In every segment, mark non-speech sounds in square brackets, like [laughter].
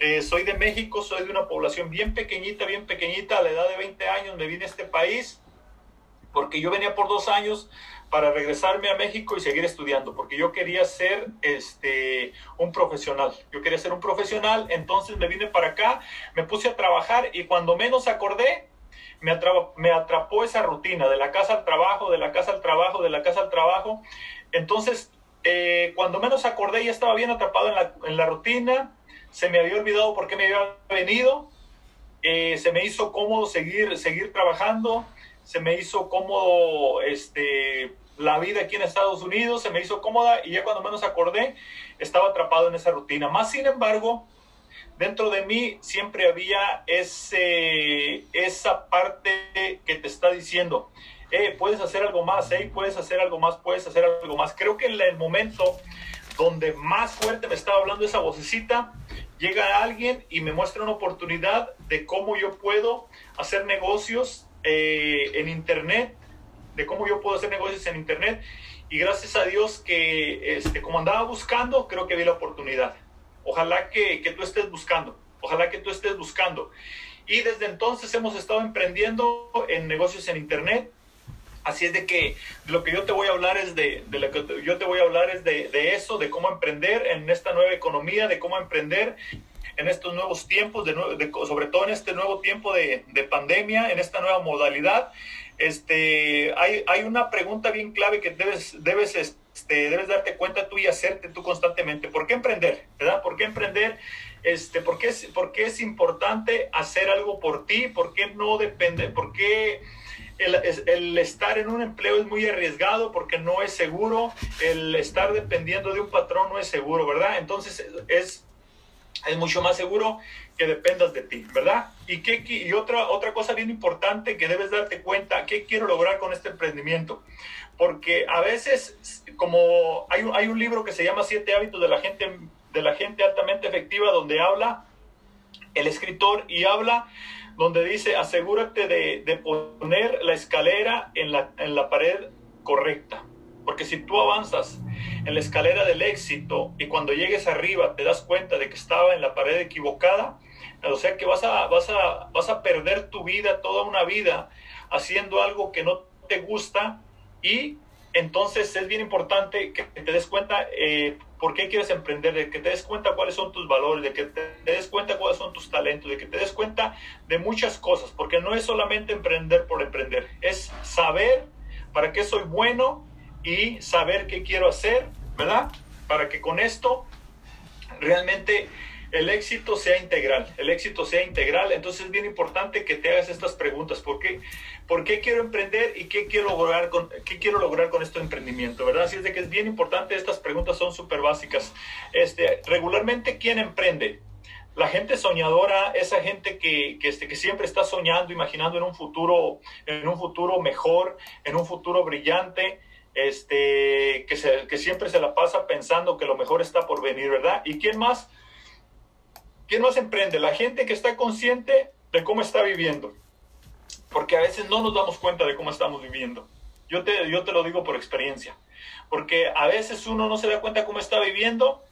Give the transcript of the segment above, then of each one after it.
Eh, soy de México, soy de una población bien pequeñita, bien pequeñita, a la edad de 20 años me vine a este país porque yo venía por dos años para regresarme a México y seguir estudiando, porque yo quería ser este, un profesional. Yo quería ser un profesional, entonces me vine para acá, me puse a trabajar y cuando menos acordé, me, atrapó, esa rutina de la casa al trabajo, de la casa al trabajo, de la casa al trabajo. Entonces, eh, cuando menos acordé, ya estaba bien atrapado en la, en la rutina, se me había olvidado por qué me había venido, eh, se me hizo cómodo seguir, seguir trabajando, se me hizo cómodo este, la vida aquí en Estados Unidos, se me hizo cómoda y ya cuando menos acordé, estaba atrapado en esa rutina. Más sin embargo, dentro de mí siempre había ese, esa parte que te está diciendo, eh, puedes hacer algo más, eh, puedes hacer algo más, puedes hacer algo más. Creo que en el momento donde más fuerte me estaba hablando esa vocecita, llega alguien y me muestra una oportunidad de cómo yo puedo hacer negocios eh, en Internet, de cómo yo puedo hacer negocios en Internet. Y gracias a Dios que, este, como andaba buscando, creo que vi la oportunidad. Ojalá que, que tú estés buscando, ojalá que tú estés buscando. Y desde entonces hemos estado emprendiendo en negocios en Internet. Así es de que lo que yo te voy a hablar es de, lo que yo te voy a hablar es de, eso, de cómo emprender en esta nueva economía, de cómo emprender en estos nuevos tiempos, de, de sobre todo en este nuevo tiempo de, de, pandemia, en esta nueva modalidad. Este, hay, hay una pregunta bien clave que debes, debes, este, debes darte cuenta tú y hacerte tú constantemente. ¿Por qué emprender? ¿Verdad? ¿Por qué emprender? Este, ¿por, qué es, ¿Por qué es importante hacer algo por ti? ¿Por qué no depende? ¿Por qué el, el, estar en un empleo es muy arriesgado porque no es seguro, el estar dependiendo de un patrón no es seguro, ¿verdad? Entonces es, es mucho más seguro que dependas de ti, ¿verdad? Y, qué, y otra, otra cosa bien importante que debes darte cuenta, ¿qué quiero lograr con este emprendimiento? Porque a veces, como hay un, hay un libro que se llama Siete hábitos de la gente, de la gente altamente efectiva, donde habla el escritor y habla donde dice, asegúrate de, poner la escalera en la, en la pared correcta. Porque si tú avanzas en la escalera del éxito y cuando llegues arriba te das cuenta de que estaba en la pared equivocada, o sea que vas a, vas a, vas a perder tu vida, toda una vida, haciendo algo que no te gusta y entonces es bien importante que te des cuenta eh, por qué quieres emprender, de que te des cuenta cuáles son tus valores, de que te des cuenta cuáles son tus talentos, de que te des cuenta de muchas cosas, porque no es solamente emprender por emprender, es saber para qué soy bueno y saber qué quiero hacer, ¿verdad? Para que con esto realmente el éxito sea integral, el éxito sea integral. Entonces es bien importante que te hagas estas preguntas. ¿Por qué, ¿Por qué quiero emprender y qué quiero lograr con, qué quiero lograr con este emprendimiento? ¿Verdad? Así es de que es bien importante, estas preguntas son súper básicas. Este, regularmente, ¿quién emprende? La gente soñadora, esa gente que, que, este, que siempre está soñando, imaginando en un futuro, en un futuro mejor, en un futuro brillante, este, que, se, que siempre se la pasa pensando que lo mejor está por venir, ¿verdad? ¿Y quién más? ¿Quién más emprende? La gente que está consciente de cómo está viviendo. Porque a veces no nos damos cuenta de cómo estamos viviendo. Yo te, yo te lo digo por experiencia. Porque a veces uno no se da cuenta cómo está viviendo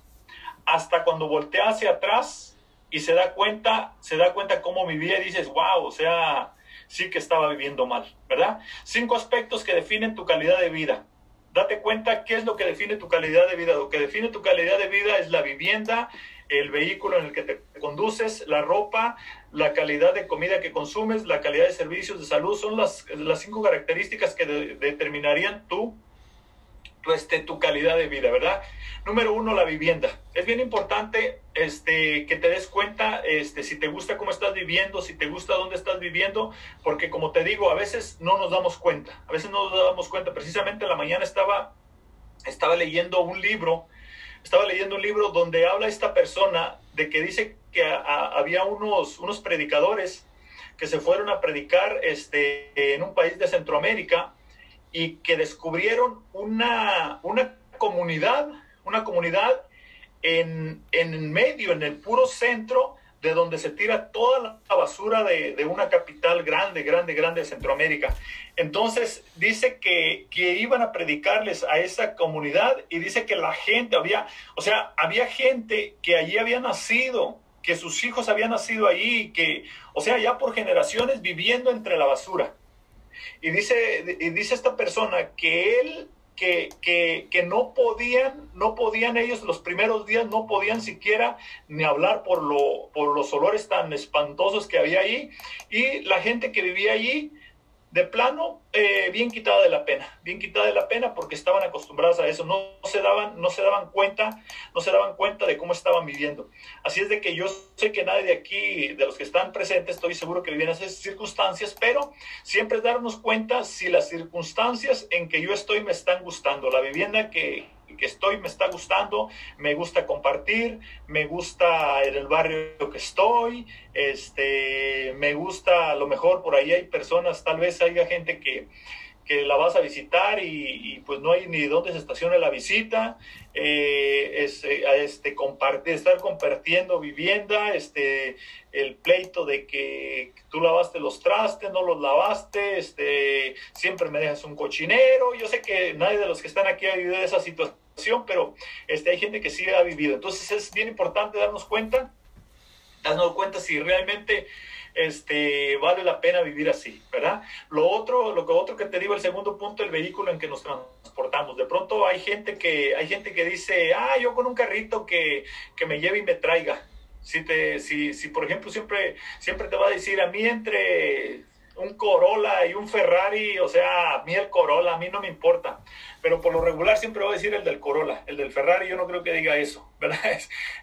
hasta cuando voltea hacia atrás y se da cuenta, se da cuenta cómo vivía y dices, wow, o sea, sí que estaba viviendo mal, ¿verdad? Cinco aspectos que definen tu calidad de vida. Date cuenta qué es lo que define tu calidad de vida. Lo que define tu calidad de vida es la vivienda, el vehículo en el que te conduces, la ropa, la calidad de comida que consumes, la calidad de servicios de salud, son las, las cinco características que de, determinarían tu, tu, este, tu calidad de vida, ¿verdad? Número uno, la vivienda. Es bien importante este, que te des cuenta este, si te gusta cómo estás viviendo, si te gusta dónde estás viviendo, porque como te digo, a veces no nos damos cuenta, a veces no nos damos cuenta. Precisamente en la mañana estaba, estaba leyendo un libro estaba leyendo un libro donde habla esta persona de que dice que había unos, unos predicadores que se fueron a predicar este, en un país de Centroamérica y que descubrieron una, una comunidad, una comunidad en, en medio, en el puro centro de donde se tira toda la basura de, de, una capital grande, grande, grande de Centroamérica. Entonces dice que, que, iban a predicarles a esa comunidad y dice que la gente había, o sea, había gente que allí había nacido, que sus hijos habían nacido allí, que, o sea, ya por generaciones viviendo entre la basura. Y dice, y dice esta persona que él que, que, que, no podían, no podían ellos los primeros días, no podían siquiera ni hablar por, lo, por los olores tan espantosos que había ahí. Y la gente que vivía allí de plano, eh, bien quitada de la pena, bien quitada de la pena porque estaban acostumbrados a eso, no, se daban, no se daban cuenta, no se daban cuenta de cómo estaban viviendo. Así es de que yo sé que nadie de aquí, de los que están presentes, estoy seguro que vivían esas circunstancias, pero siempre darnos cuenta si las circunstancias en que yo estoy me están gustando, la vivienda que, que estoy me está gustando, me gusta compartir, me gusta en el barrio que estoy, este, me gusta, a lo mejor por ahí hay personas, tal vez haya gente que, que la vas a visitar y, pues no hay ni dónde se estacione la visita, eh, es, eh, este, compartir, estar compartiendo vivienda, este, el pleito de que tú lavaste los trastes, no los lavaste, este, siempre me dejas un cochinero, yo sé que nadie de los que están aquí ha vivido esa situación, pero este, hay gente que sí ha vivido, entonces es bien importante darnos cuenta, darnos cuenta si realmente este, vale la pena vivir así, ¿verdad? Lo otro, lo que otro que te digo, el segundo punto, el vehículo en que nos transportamos. De pronto hay gente que, hay gente que dice, ah, yo con un carrito que, que me lleve y me traiga. Si, te, si, si, por ejemplo, siempre, siempre te va a decir, a mí entre un Corolla y un Ferrari, o sea, a mí el Corolla, a mí no me importa pero por lo regular siempre voy a decir el del Corolla, el del Ferrari yo no creo que diga eso, [laughs] ¿verdad?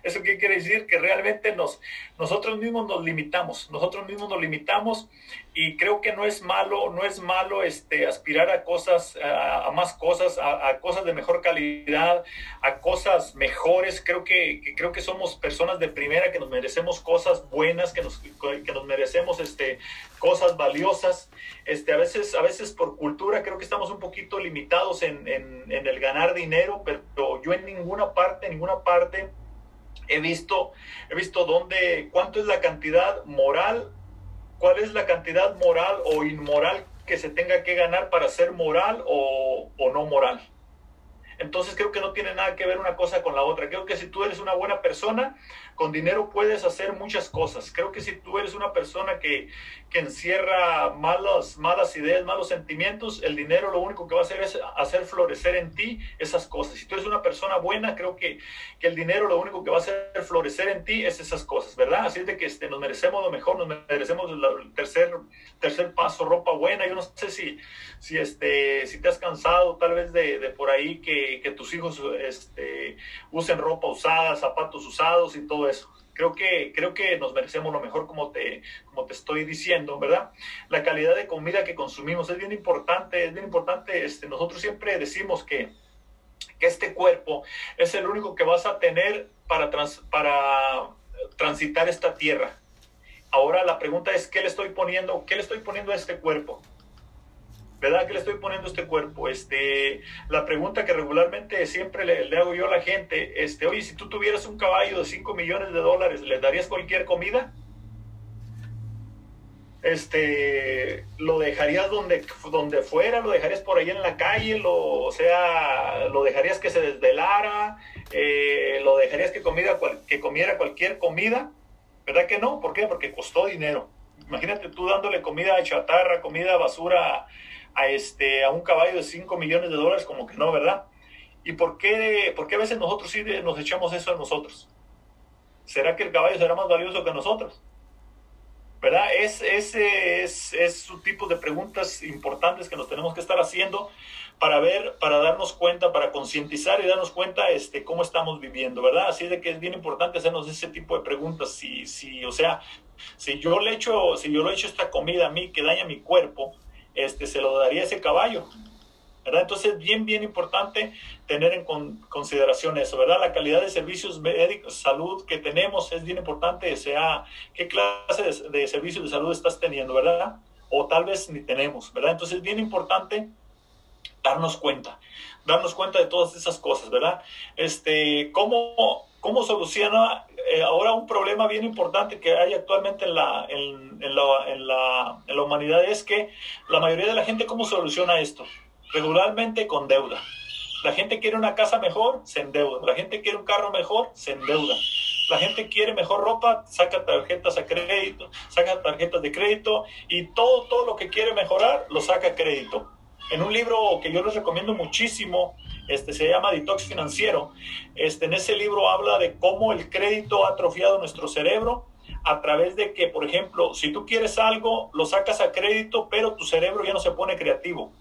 ¿Eso qué quiere decir? Que realmente nos, nosotros mismos nos limitamos, nosotros mismos nos limitamos y creo que no es malo, no es malo este, aspirar a cosas, a, más cosas, a, cosas de mejor calidad, a cosas mejores, creo que, creo que somos personas de primera, que nos merecemos cosas buenas, que nos, que nos merecemos este, cosas valiosas, este, a, veces, a veces por cultura creo que estamos un poquito limitados en en, el ganar dinero, pero yo en ninguna parte, en ninguna parte he visto, he visto dónde, cuánto es la cantidad moral, cuál es la cantidad moral o inmoral que se tenga que ganar para ser moral o, o no moral. Entonces creo que no tiene nada que ver una cosa con la otra. Creo que si tú eres una buena persona, con dinero puedes hacer muchas cosas. Creo que si tú eres una persona que, que encierra malas, malas ideas, malos sentimientos, el dinero lo único que va a hacer es hacer florecer en ti esas cosas. Si tú eres una persona buena, creo que, que el dinero lo único que va a hacer florecer en ti es esas cosas, ¿verdad? Así es de que este, nos merecemos lo mejor, nos merecemos el tercer, tercer paso, ropa buena. Yo no sé si, si, este, si te has cansado tal vez de, de por ahí que, que tus hijos este, usen ropa usada, zapatos usados y todo eso creo que, creo que nos merecemos lo mejor como te, como te estoy diciendo, ¿verdad? La calidad de comida que consumimos es bien importante, es bien importante. Este, nosotros siempre decimos que, que este cuerpo es el único que vas a tener para, para transitar esta tierra. Ahora la pregunta es, ¿qué le estoy poniendo? ¿Qué le estoy poniendo a este cuerpo? ¿Verdad? Que le estoy poniendo este cuerpo? Este, la pregunta que regularmente siempre le, hago yo a la gente, este, oye, si tú tuvieras un caballo de 5 millones de dólares, ¿le darías cualquier comida? Este, lo dejarías donde, donde fuera, lo dejarías por ahí en la calle, lo, o sea, lo dejarías que se desvelara, eh, lo dejarías que, comida, que comiera cualquier comida, ¿verdad que no? ¿Por qué? Porque costó dinero. Imagínate tú dándole comida chatarra, comida basura a, este, a un caballo de 5 millones de dólares, como que no, ¿verdad? ¿Y por qué, por qué a veces nosotros sí nos echamos eso a nosotros? ¿Será que el caballo será más valioso que nosotros? ¿Verdad? Es, ese es, es su tipo de preguntas importantes que nos tenemos que estar haciendo para ver, para darnos cuenta, para concientizar y darnos cuenta este, cómo estamos viviendo, ¿verdad? Así de que es bien importante hacernos ese tipo de preguntas. Si, si, o sea, si yo le echo, si yo le echo esta comida a mí que daña mi cuerpo, este, se lo daría ese caballo. ¿verdad? Entonces, bien, bien importante tener en consideración eso, ¿verdad? La calidad de servicios médicos, salud que tenemos es bien importante, sea, qué clase de, de, servicios de salud estás teniendo, ¿verdad? O tal vez ni tenemos, ¿verdad? Entonces, bien importante darnos cuenta, darnos cuenta de todas esas cosas, ¿verdad? Este, ¿cómo, cómo soluciona eh, ahora un problema bien importante que hay actualmente en la, en, la, en, la, en la humanidad es que la mayoría de la gente, ¿cómo soluciona esto? Regularmente con deuda. La gente quiere una casa mejor, se endeuda. La gente quiere un carro mejor, se endeuda. La gente quiere mejor ropa, saca tarjetas a crédito, saca tarjetas de crédito y todo, todo lo que quiere mejorar lo saca a crédito. En un libro que yo les recomiendo muchísimo, este, se llama Detox Financiero. Este, en ese libro habla de cómo el crédito ha atrofiado nuestro cerebro a través de que, por ejemplo, si tú quieres algo, lo sacas a crédito, pero tu cerebro ya no se pone creativo.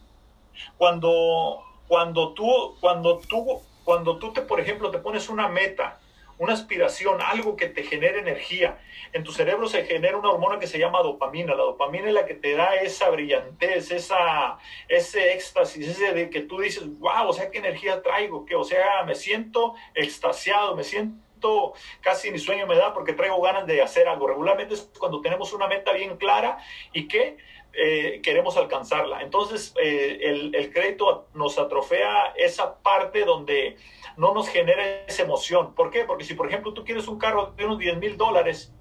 Cuando, cuando, tú, cuando, tú, cuando tú, te, por ejemplo, te pones una meta, una aspiración, algo que te genere energía. En tu cerebro se genera una hormona que se llama dopamina. La dopamina es la que te da esa brillantez, esa, ese éxtasis, ese de que tú dices, wow, o sea, qué energía traigo, que, o sea, me siento extasiado, me siento casi ni sueño me da porque traigo ganas de hacer algo. Regularmente es cuando tenemos una meta bien clara y que eh, queremos alcanzarla. Entonces, eh, el, crédito nos atrofea esa parte donde no nos genera esa emoción. ¿Por qué? Porque si, por ejemplo, tú quieres un carro de unos 10 mil dólares,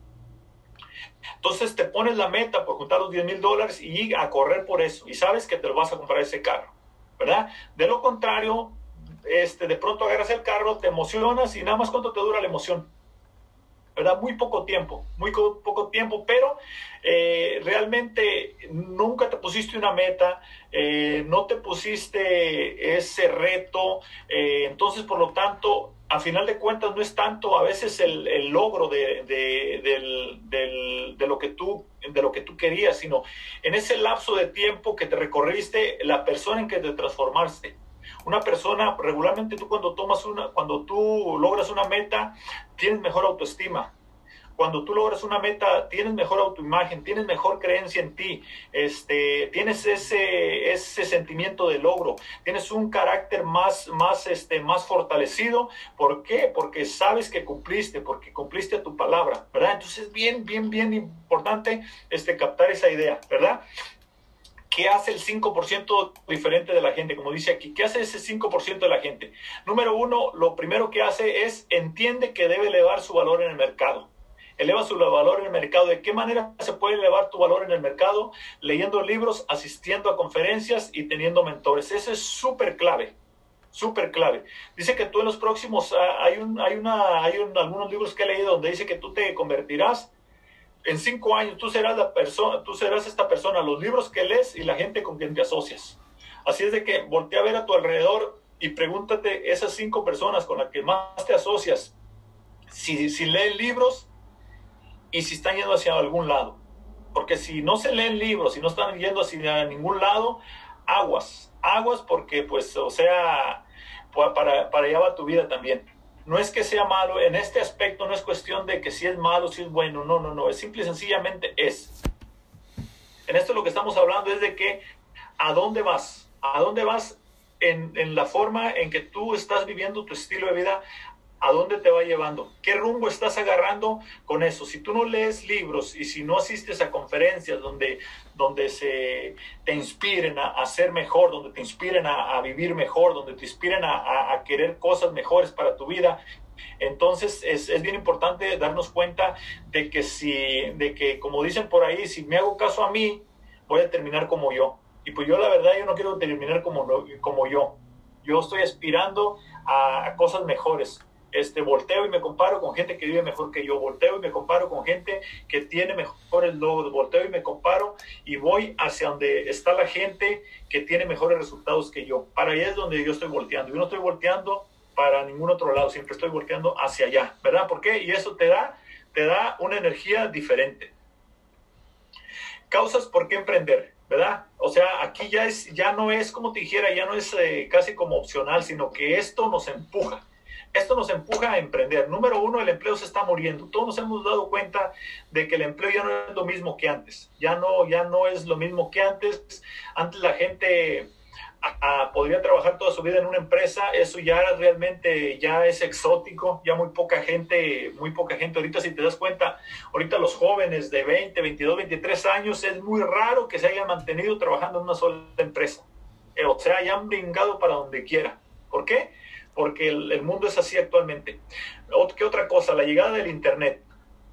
entonces te pones la meta por juntar los 10 mil dólares y a correr por eso. Y sabes que te lo vas a comprar ese carro, ¿verdad? De lo contrario, este, de pronto agarras el carro, te emocionas y nada más cuánto te dura la emoción. ¿Verdad? Muy poco tiempo, muy poco tiempo, pero eh, realmente nunca te pusiste una meta, eh, no te pusiste ese reto, eh, entonces por lo tanto, a final de cuentas no es tanto a veces el, logro de, de, lo que tú, de lo que tú querías, sino en ese lapso de tiempo que te recorriste, la persona en que te transformaste. Una persona, regularmente tú cuando tomas una, cuando tú logras una meta, tienes mejor autoestima. Cuando tú logras una meta, tienes mejor autoimagen, tienes mejor creencia en ti, este, tienes ese, ese sentimiento de logro, tienes un carácter más, más, este, más fortalecido. ¿Por qué? Porque sabes que cumpliste, porque cumpliste tu palabra, ¿verdad? Entonces es bien, bien, bien importante este, captar esa idea, ¿verdad? ¿Qué hace el 5% diferente de la gente? Como dice aquí, ¿qué hace ese 5% de la gente? Número uno, lo primero que hace es entiende que debe elevar su valor en el mercado. Eleva su valor en el mercado. ¿De qué manera se puede elevar tu valor en el mercado? Leyendo libros, asistiendo a conferencias y teniendo mentores. Eso es súper clave súper clave. Dice que tú en los próximos, ah, hay, un, hay, una, hay algunos libros que he leído donde dice que tú te convertirás en cinco años tú serás la persona, tú serás esta persona, los libros que lees y la gente con quien te asocias. Así es de que voltea a ver a tu alrededor y pregúntate esas cinco personas con las que más te asocias, si, si leen libros y si están yendo hacia algún lado. Porque si no se leen libros, si no están yendo hacia ningún lado, aguas, aguas porque pues, o sea, para, para allá va tu vida también no es que sea malo, en este aspecto no es cuestión de que si es malo, si es bueno, no, no, no, es simple y sencillamente es. En esto lo que estamos hablando es de que a dónde vas, a dónde vas en, en la forma en que tú estás viviendo tu estilo de vida, ¿A dónde te va llevando? ¿Qué rumbo estás agarrando con eso? Si tú no lees libros y si no asistes a conferencias donde, donde se te inspiren a, a ser mejor, donde te inspiren a, vivir mejor, donde te inspiren a, querer cosas mejores para tu vida, entonces es, es, bien importante darnos cuenta de que si, de que como dicen por ahí, si me hago caso a mí, voy a terminar como yo. Y pues yo la verdad yo no quiero terminar como, como yo. Yo estoy aspirando a cosas mejores este, volteo y me comparo con gente que vive mejor que yo, volteo y me comparo con gente que tiene mejores logros, volteo y me comparo y voy hacia donde está la gente que tiene mejores resultados que yo. Para allá es donde yo estoy volteando. Yo no estoy volteando para ningún otro lado, siempre estoy volteando hacia allá, ¿verdad? ¿Por qué? Y eso te da, te da una energía diferente. Causas por qué emprender, ¿verdad? O sea, aquí ya, es, ya no es como te dijera, ya no es eh, casi como opcional, sino que esto nos empuja esto nos empuja a emprender. Número uno, el empleo se está muriendo. Todos nos hemos dado cuenta de que el empleo ya no es lo mismo que antes. Ya no, ya no es lo mismo que antes. Antes la gente podría trabajar toda su vida en una empresa. Eso ya realmente ya es exótico. Ya muy poca gente, muy poca gente. Ahorita si te das cuenta, ahorita los jóvenes de 20, 22, 23 años es muy raro que se hayan mantenido trabajando en una sola empresa. Eh, o sea, ya han brincado para donde quiera. ¿Por qué? Porque el, mundo es así actualmente. ¿Qué otra cosa? La llegada del Internet,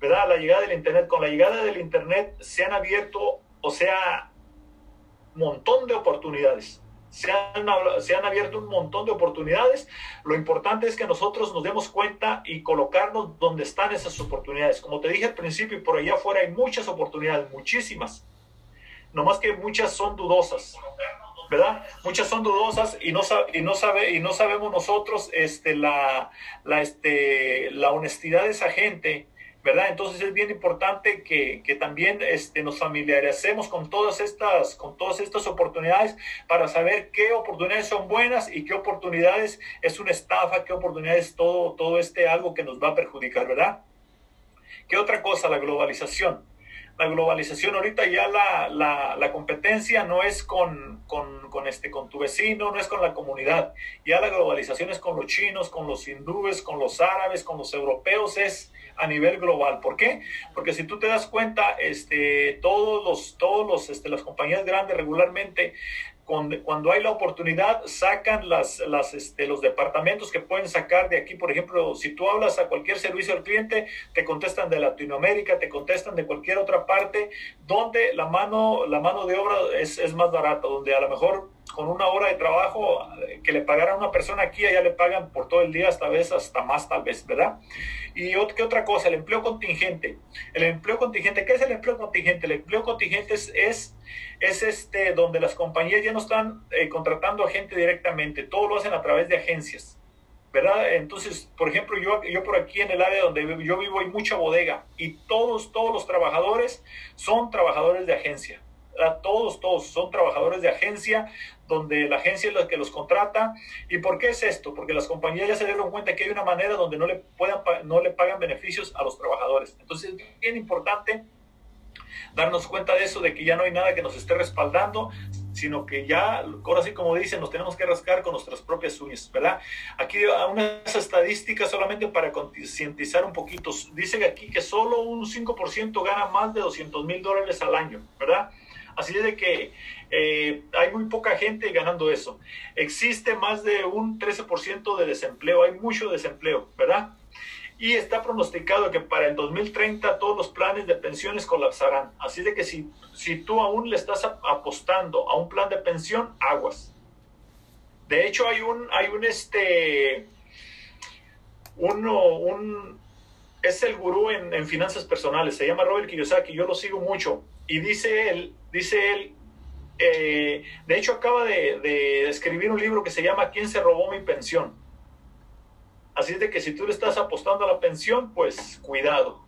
¿verdad? La llegada del Internet. Con la llegada del Internet se han abierto, o sea, un montón de oportunidades. se han, se han abierto un montón de oportunidades. Lo importante es que nosotros nos demos cuenta y colocarnos donde están esas oportunidades. Como te dije al principio, por allá afuera hay muchas oportunidades, muchísimas. Nomás que muchas son dudosas. ¿Verdad? Muchas son dudosas y no, y no, sabe, y no sabemos nosotros este, la, la, este, la honestidad de esa gente ¿verdad? Entonces es bien importante que, que, también este, nos familiaricemos con todas, estas, con todas estas oportunidades para saber qué oportunidades son buenas y qué oportunidades es una estafa, qué oportunidades todo, todo este algo que nos va a perjudicar, ¿verdad? ¿Qué otra cosa? La globalización. La globalización ahorita ya la, la, competencia no es con, con, con, este, con tu vecino, no es con la comunidad. Ya la globalización es con los chinos, con los hindúes, con los árabes, con los europeos, es a nivel global. ¿Por qué? Porque si tú te das cuenta, este, todos los, todos los, este, las compañías grandes regularmente cuando, hay la oportunidad, sacan las, las, este, los departamentos que pueden sacar de aquí. Por ejemplo, si tú hablas a cualquier servicio al cliente, te contestan de Latinoamérica, te contestan de cualquier otra parte, donde la mano, la mano de obra es, es más barata, donde a lo mejor con una hora de trabajo eh, que le pagaran a una persona aquí, allá le pagan por todo el día, hasta vez, hasta más tal vez, ¿verdad? Y ¿qué otra cosa? El empleo contingente. El empleo contingente, ¿qué es el empleo contingente? El empleo contingente es, es, este, donde las compañías ya no están eh, contratando a gente directamente, todo lo hacen a través de agencias. ¿verdad? Entonces, por ejemplo, yo, yo por aquí en el área donde yo vivo hay mucha bodega y todos, todos los trabajadores son trabajadores de agencia. Todos, todos son trabajadores de agencia, donde la agencia es la que los contrata. ¿Y por qué es esto? Porque las compañías ya se dieron cuenta que hay una manera donde no le, puedan, no le pagan beneficios a los trabajadores. Entonces es bien importante darnos cuenta de eso, de que ya no hay nada que nos esté respaldando, sino que ya, ahora sí como dicen, nos tenemos que rascar con nuestras propias uñas, ¿verdad? Aquí unas estadísticas solamente para concientizar un poquito. Dicen aquí que solo un 5% gana más de 200 mil dólares al año, ¿verdad? Así es de que eh, hay muy poca gente ganando eso. Existe más de un 13% de desempleo, hay mucho desempleo, ¿verdad? Y está pronosticado que para el 2030 todos los planes de pensiones colapsarán. Así de que si, si tú aún le estás apostando a un plan de pensión, aguas. De hecho, hay un, hay un este, uno, un, es el gurú en, finanzas personales, se llama Robert Kiyosaki, yo lo sigo mucho. Y dice él, dice él, eh, de hecho acaba de, escribir un libro que se llama ¿Quién se robó mi pensión? Así es de que si tú le estás apostando a la pensión, pues cuidado,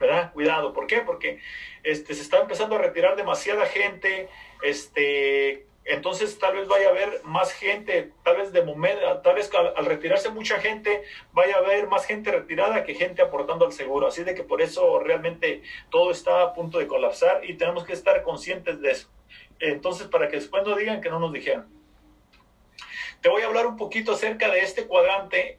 ¿verdad? Cuidado. ¿Por qué? Porque este, se está empezando a retirar demasiada gente, este, entonces tal vez vaya a haber más gente, tal vez de momento, tal vez al, retirarse mucha gente, vaya a haber más gente retirada que gente aportando al seguro. Así de que por eso realmente todo está a punto de colapsar y tenemos que estar conscientes de eso. Entonces, para que después no digan que no nos dijeron. Te voy a hablar un poquito acerca de este cuadrante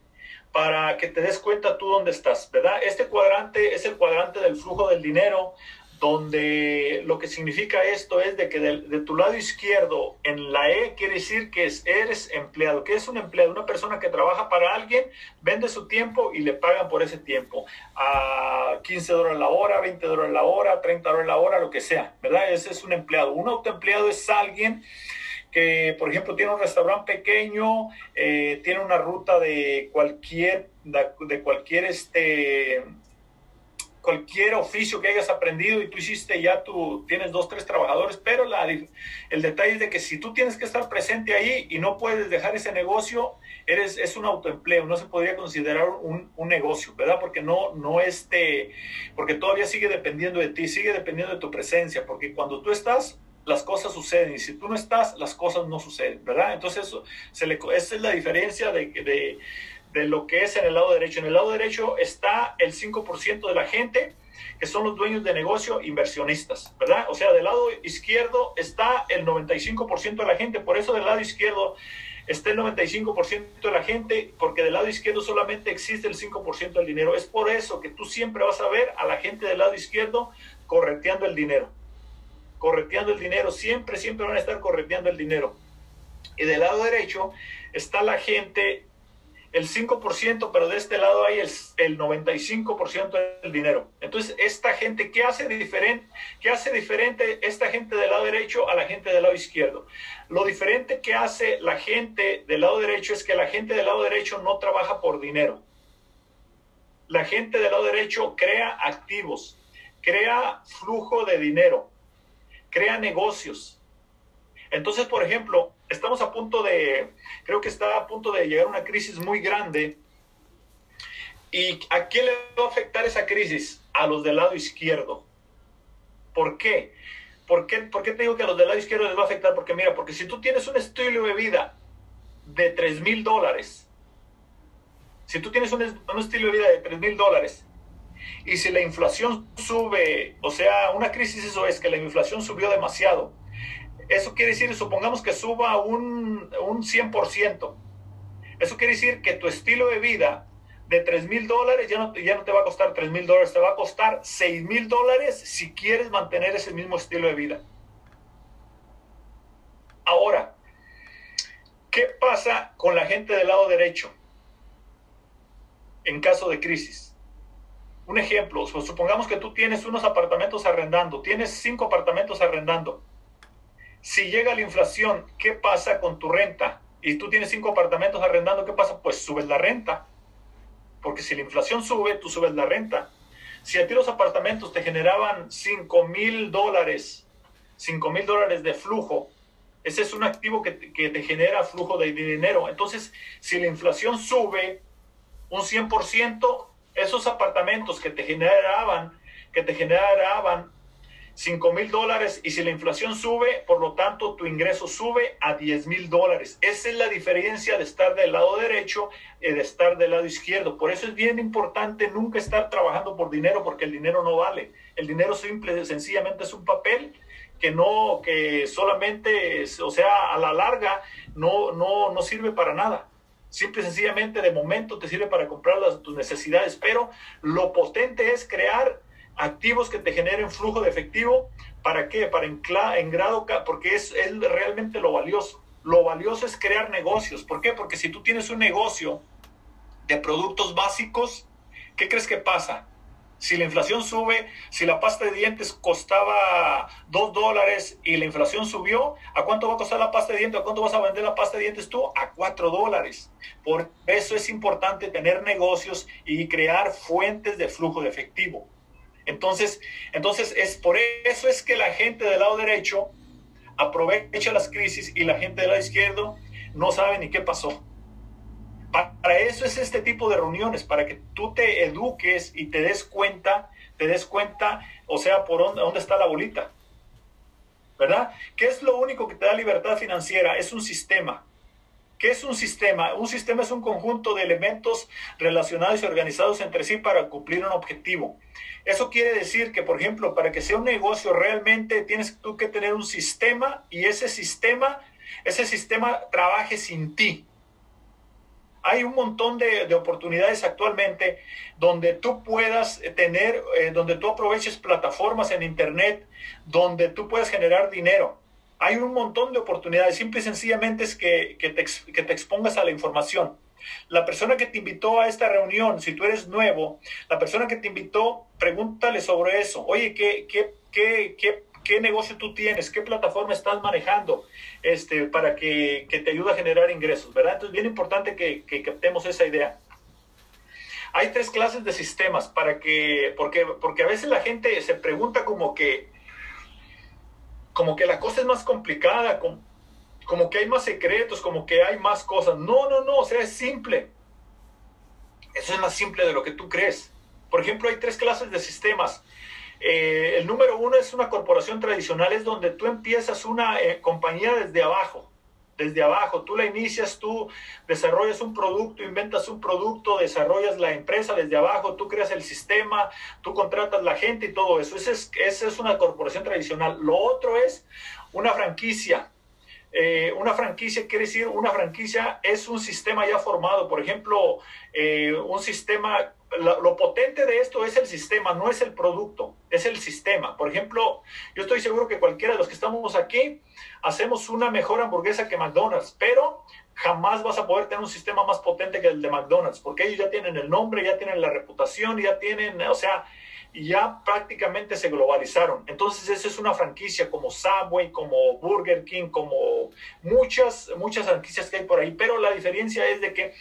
para que te des cuenta tú dónde estás, ¿verdad? Este cuadrante es el cuadrante del flujo del dinero, donde lo que significa esto es de que de, tu lado izquierdo en la E quiere decir que eres empleado. ¿Qué es un empleado? Una persona que trabaja para alguien, vende su tiempo y le pagan por ese tiempo. A 15 dólares la hora, 20 dólares la hora, 30 dólares la hora, lo que sea, ¿verdad? Ese es un empleado. Un autoempleado es alguien que, por ejemplo, tiene un restaurante pequeño, eh, tiene una ruta de cualquier, de cualquier este, cualquier oficio que hayas aprendido y tú hiciste ya tú tienes dos, tres trabajadores, pero la, el detalle es de que si tú tienes que estar presente ahí y no puedes dejar ese negocio, eres, es un autoempleo, no se podría considerar un, un negocio, ¿verdad? Porque no, no este, porque todavía sigue dependiendo de ti, sigue dependiendo de tu presencia, porque cuando tú estás, las cosas suceden y si tú no estás, las cosas no suceden, ¿verdad? Entonces, eso, esa es la diferencia de lo que es en el lado derecho. En el lado derecho está el 5% de la gente que son los dueños de negocio inversionistas, ¿verdad? O sea, del lado izquierdo está el 95% de la gente, por eso del lado izquierdo está el 95% de la gente, porque del lado izquierdo solamente existe el 5% del dinero. Es por eso que tú siempre vas a ver a la gente del lado izquierdo correteando el dinero. Correteando el dinero, siempre, siempre van a estar correteando el dinero. Y del lado derecho está la gente el 5%, pero de este lado hay el, el 95% del dinero. Entonces, esta gente, ¿qué hace, diferente, ¿qué hace diferente esta gente del lado derecho a la gente del lado izquierdo? Lo diferente que hace la gente del lado derecho es que la gente del lado derecho no trabaja por dinero. La gente del lado derecho crea activos, crea flujo de dinero, crea negocios. Entonces, por ejemplo, estamos a punto de, creo que está a punto de llegar una crisis muy grande. ¿Y a quién le va a afectar esa crisis? A los del lado izquierdo. ¿Por qué? ¿Por qué, ¿Por qué te digo que a los del lado izquierdo les va a afectar? Porque mira, porque si tú tienes un estilo de vida de 3 mil dólares, si tú tienes un, un estilo de vida de 3 mil dólares, y si la inflación sube, o sea, una crisis eso es que la inflación subió demasiado, eso quiere decir, supongamos que suba un, un 100%. Eso quiere decir que tu estilo de vida de 3 mil dólares ya no, ya no te va a costar 3 mil dólares, te va a costar 6 mil dólares si quieres mantener ese mismo estilo de vida. Ahora, ¿qué pasa con la gente del lado derecho en caso de crisis? Un ejemplo, supongamos que tú tienes unos apartamentos arrendando, tienes cinco apartamentos arrendando si llega la inflación, ¿qué pasa con tu renta? Y tú tienes cinco apartamentos arrendando, ¿qué pasa? Pues subes la renta. Porque si la inflación sube, tú subes la renta. Si a ti los apartamentos te generaban 5 mil dólares, 5 mil dólares de flujo, ese es un activo que que te genera flujo de dinero. Entonces, si la inflación sube un 100%, esos apartamentos que te generaban, que te generaban 5 mil dólares y si la inflación sube, por lo tanto tu ingreso sube a 10 mil dólares. Esa es la diferencia de estar del lado derecho y de estar del lado izquierdo. Por eso es bien importante nunca estar trabajando por dinero porque el dinero no vale. El dinero simple, sencillamente es un papel que no, que solamente, o sea, a la larga no, no, no sirve para nada. Simple y sencillamente de momento te sirve para comprar las, tus necesidades, pero lo potente es crear activos que te generen flujo de efectivo. ¿Para qué? Para en, en grado, porque es, es realmente lo valioso. Lo valioso es crear negocios. ¿Por qué? Porque si tú tienes un negocio de productos básicos, ¿qué crees que pasa? Si la inflación sube, si la pasta de dientes costaba 2 dólares y la inflación subió, ¿a cuánto va a costar la pasta de dientes? ¿A cuánto vas a vender la pasta de dientes tú? A 4 dólares. Por eso es importante tener negocios y crear fuentes de flujo de efectivo. Entonces, entonces es por eso es que la gente del lado derecho aprovecha las crisis y la gente del lado izquierdo no sabe ni qué pasó. Para eso es este tipo de reuniones, para que tú te eduques y te des cuenta, te des cuenta, o sea, por dónde, está la bolita. ¿Verdad? ¿Qué es lo único que te da libertad financiera? Es un sistema. ¿Qué es un sistema? Un sistema es un conjunto de elementos relacionados y organizados entre sí para cumplir un objetivo. Eso quiere decir que, por ejemplo, para que sea un negocio realmente tienes tú que tener un sistema y ese sistema, ese sistema trabaje sin ti. Hay un montón de, oportunidades actualmente donde tú puedas tener, eh, donde tú aproveches plataformas en Internet, donde tú puedas generar dinero hay un montón de oportunidades. Simple y sencillamente es que, que, te, que, te, expongas a la información. La persona que te invitó a esta reunión, si tú eres nuevo, la persona que te invitó, pregúntale sobre eso. Oye, ¿qué, qué, qué, qué, qué negocio tú tienes? ¿Qué plataforma estás manejando este, para que, que te ayude a generar ingresos? ¿verdad? Entonces, bien importante que, que captemos esa idea. Hay tres clases de sistemas para que, porque, porque a veces la gente se pregunta como que, como que la cosa es más complicada, como, como que hay más secretos, como que hay más cosas. No, no, no, o sea, es simple. Eso es más simple de lo que tú crees. Por ejemplo, hay tres clases de sistemas. Eh, el número uno es una corporación tradicional, es donde tú empiezas una eh, compañía desde abajo desde abajo. Tú la inicias, tú desarrollas un producto, inventas un producto, desarrollas la empresa desde abajo, tú creas el sistema, tú contratas la gente y todo eso. Esa es, es una corporación tradicional. Lo otro es una franquicia. Eh, una franquicia quiere decir, una franquicia es un sistema ya formado. Por ejemplo, eh, un sistema, lo potente de esto es el sistema, no es el producto, es el sistema. Por ejemplo, yo estoy seguro que cualquiera de los que estamos aquí hacemos una mejor hamburguesa que McDonald's, pero jamás vas a poder tener un sistema más potente que el de McDonald's, porque ellos ya tienen el nombre, ya tienen la reputación, ya tienen, o sea, ya prácticamente se globalizaron. Entonces, esa es una franquicia como Subway, como Burger King, como muchas, muchas franquicias que hay por ahí, pero la diferencia es de que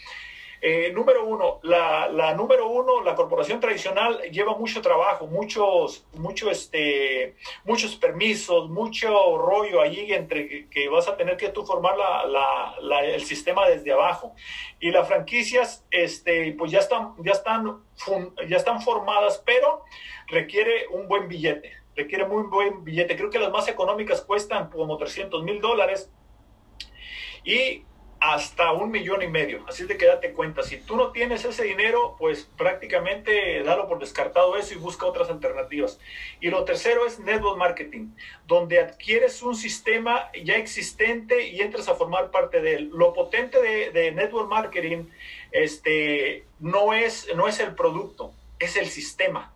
eh, número uno, la, número uno, la corporación tradicional lleva mucho trabajo, muchos, mucho este, muchos permisos, mucho rollo allí entre que, vas a tener que tú formar el sistema desde abajo. Y las franquicias, este, pues ya están, ya están, ya están formadas, pero requiere un buen billete, requiere muy buen billete. Creo que las más económicas cuestan como 300 mil dólares. Y hasta un millón y medio. Así de que date cuenta, si tú no tienes ese dinero, pues prácticamente dalo por descartado eso y busca otras alternativas. Y lo tercero es network marketing, donde adquieres un sistema ya existente y entras a formar parte de él. Lo potente de, network marketing este, no, es, no es el producto, es el sistema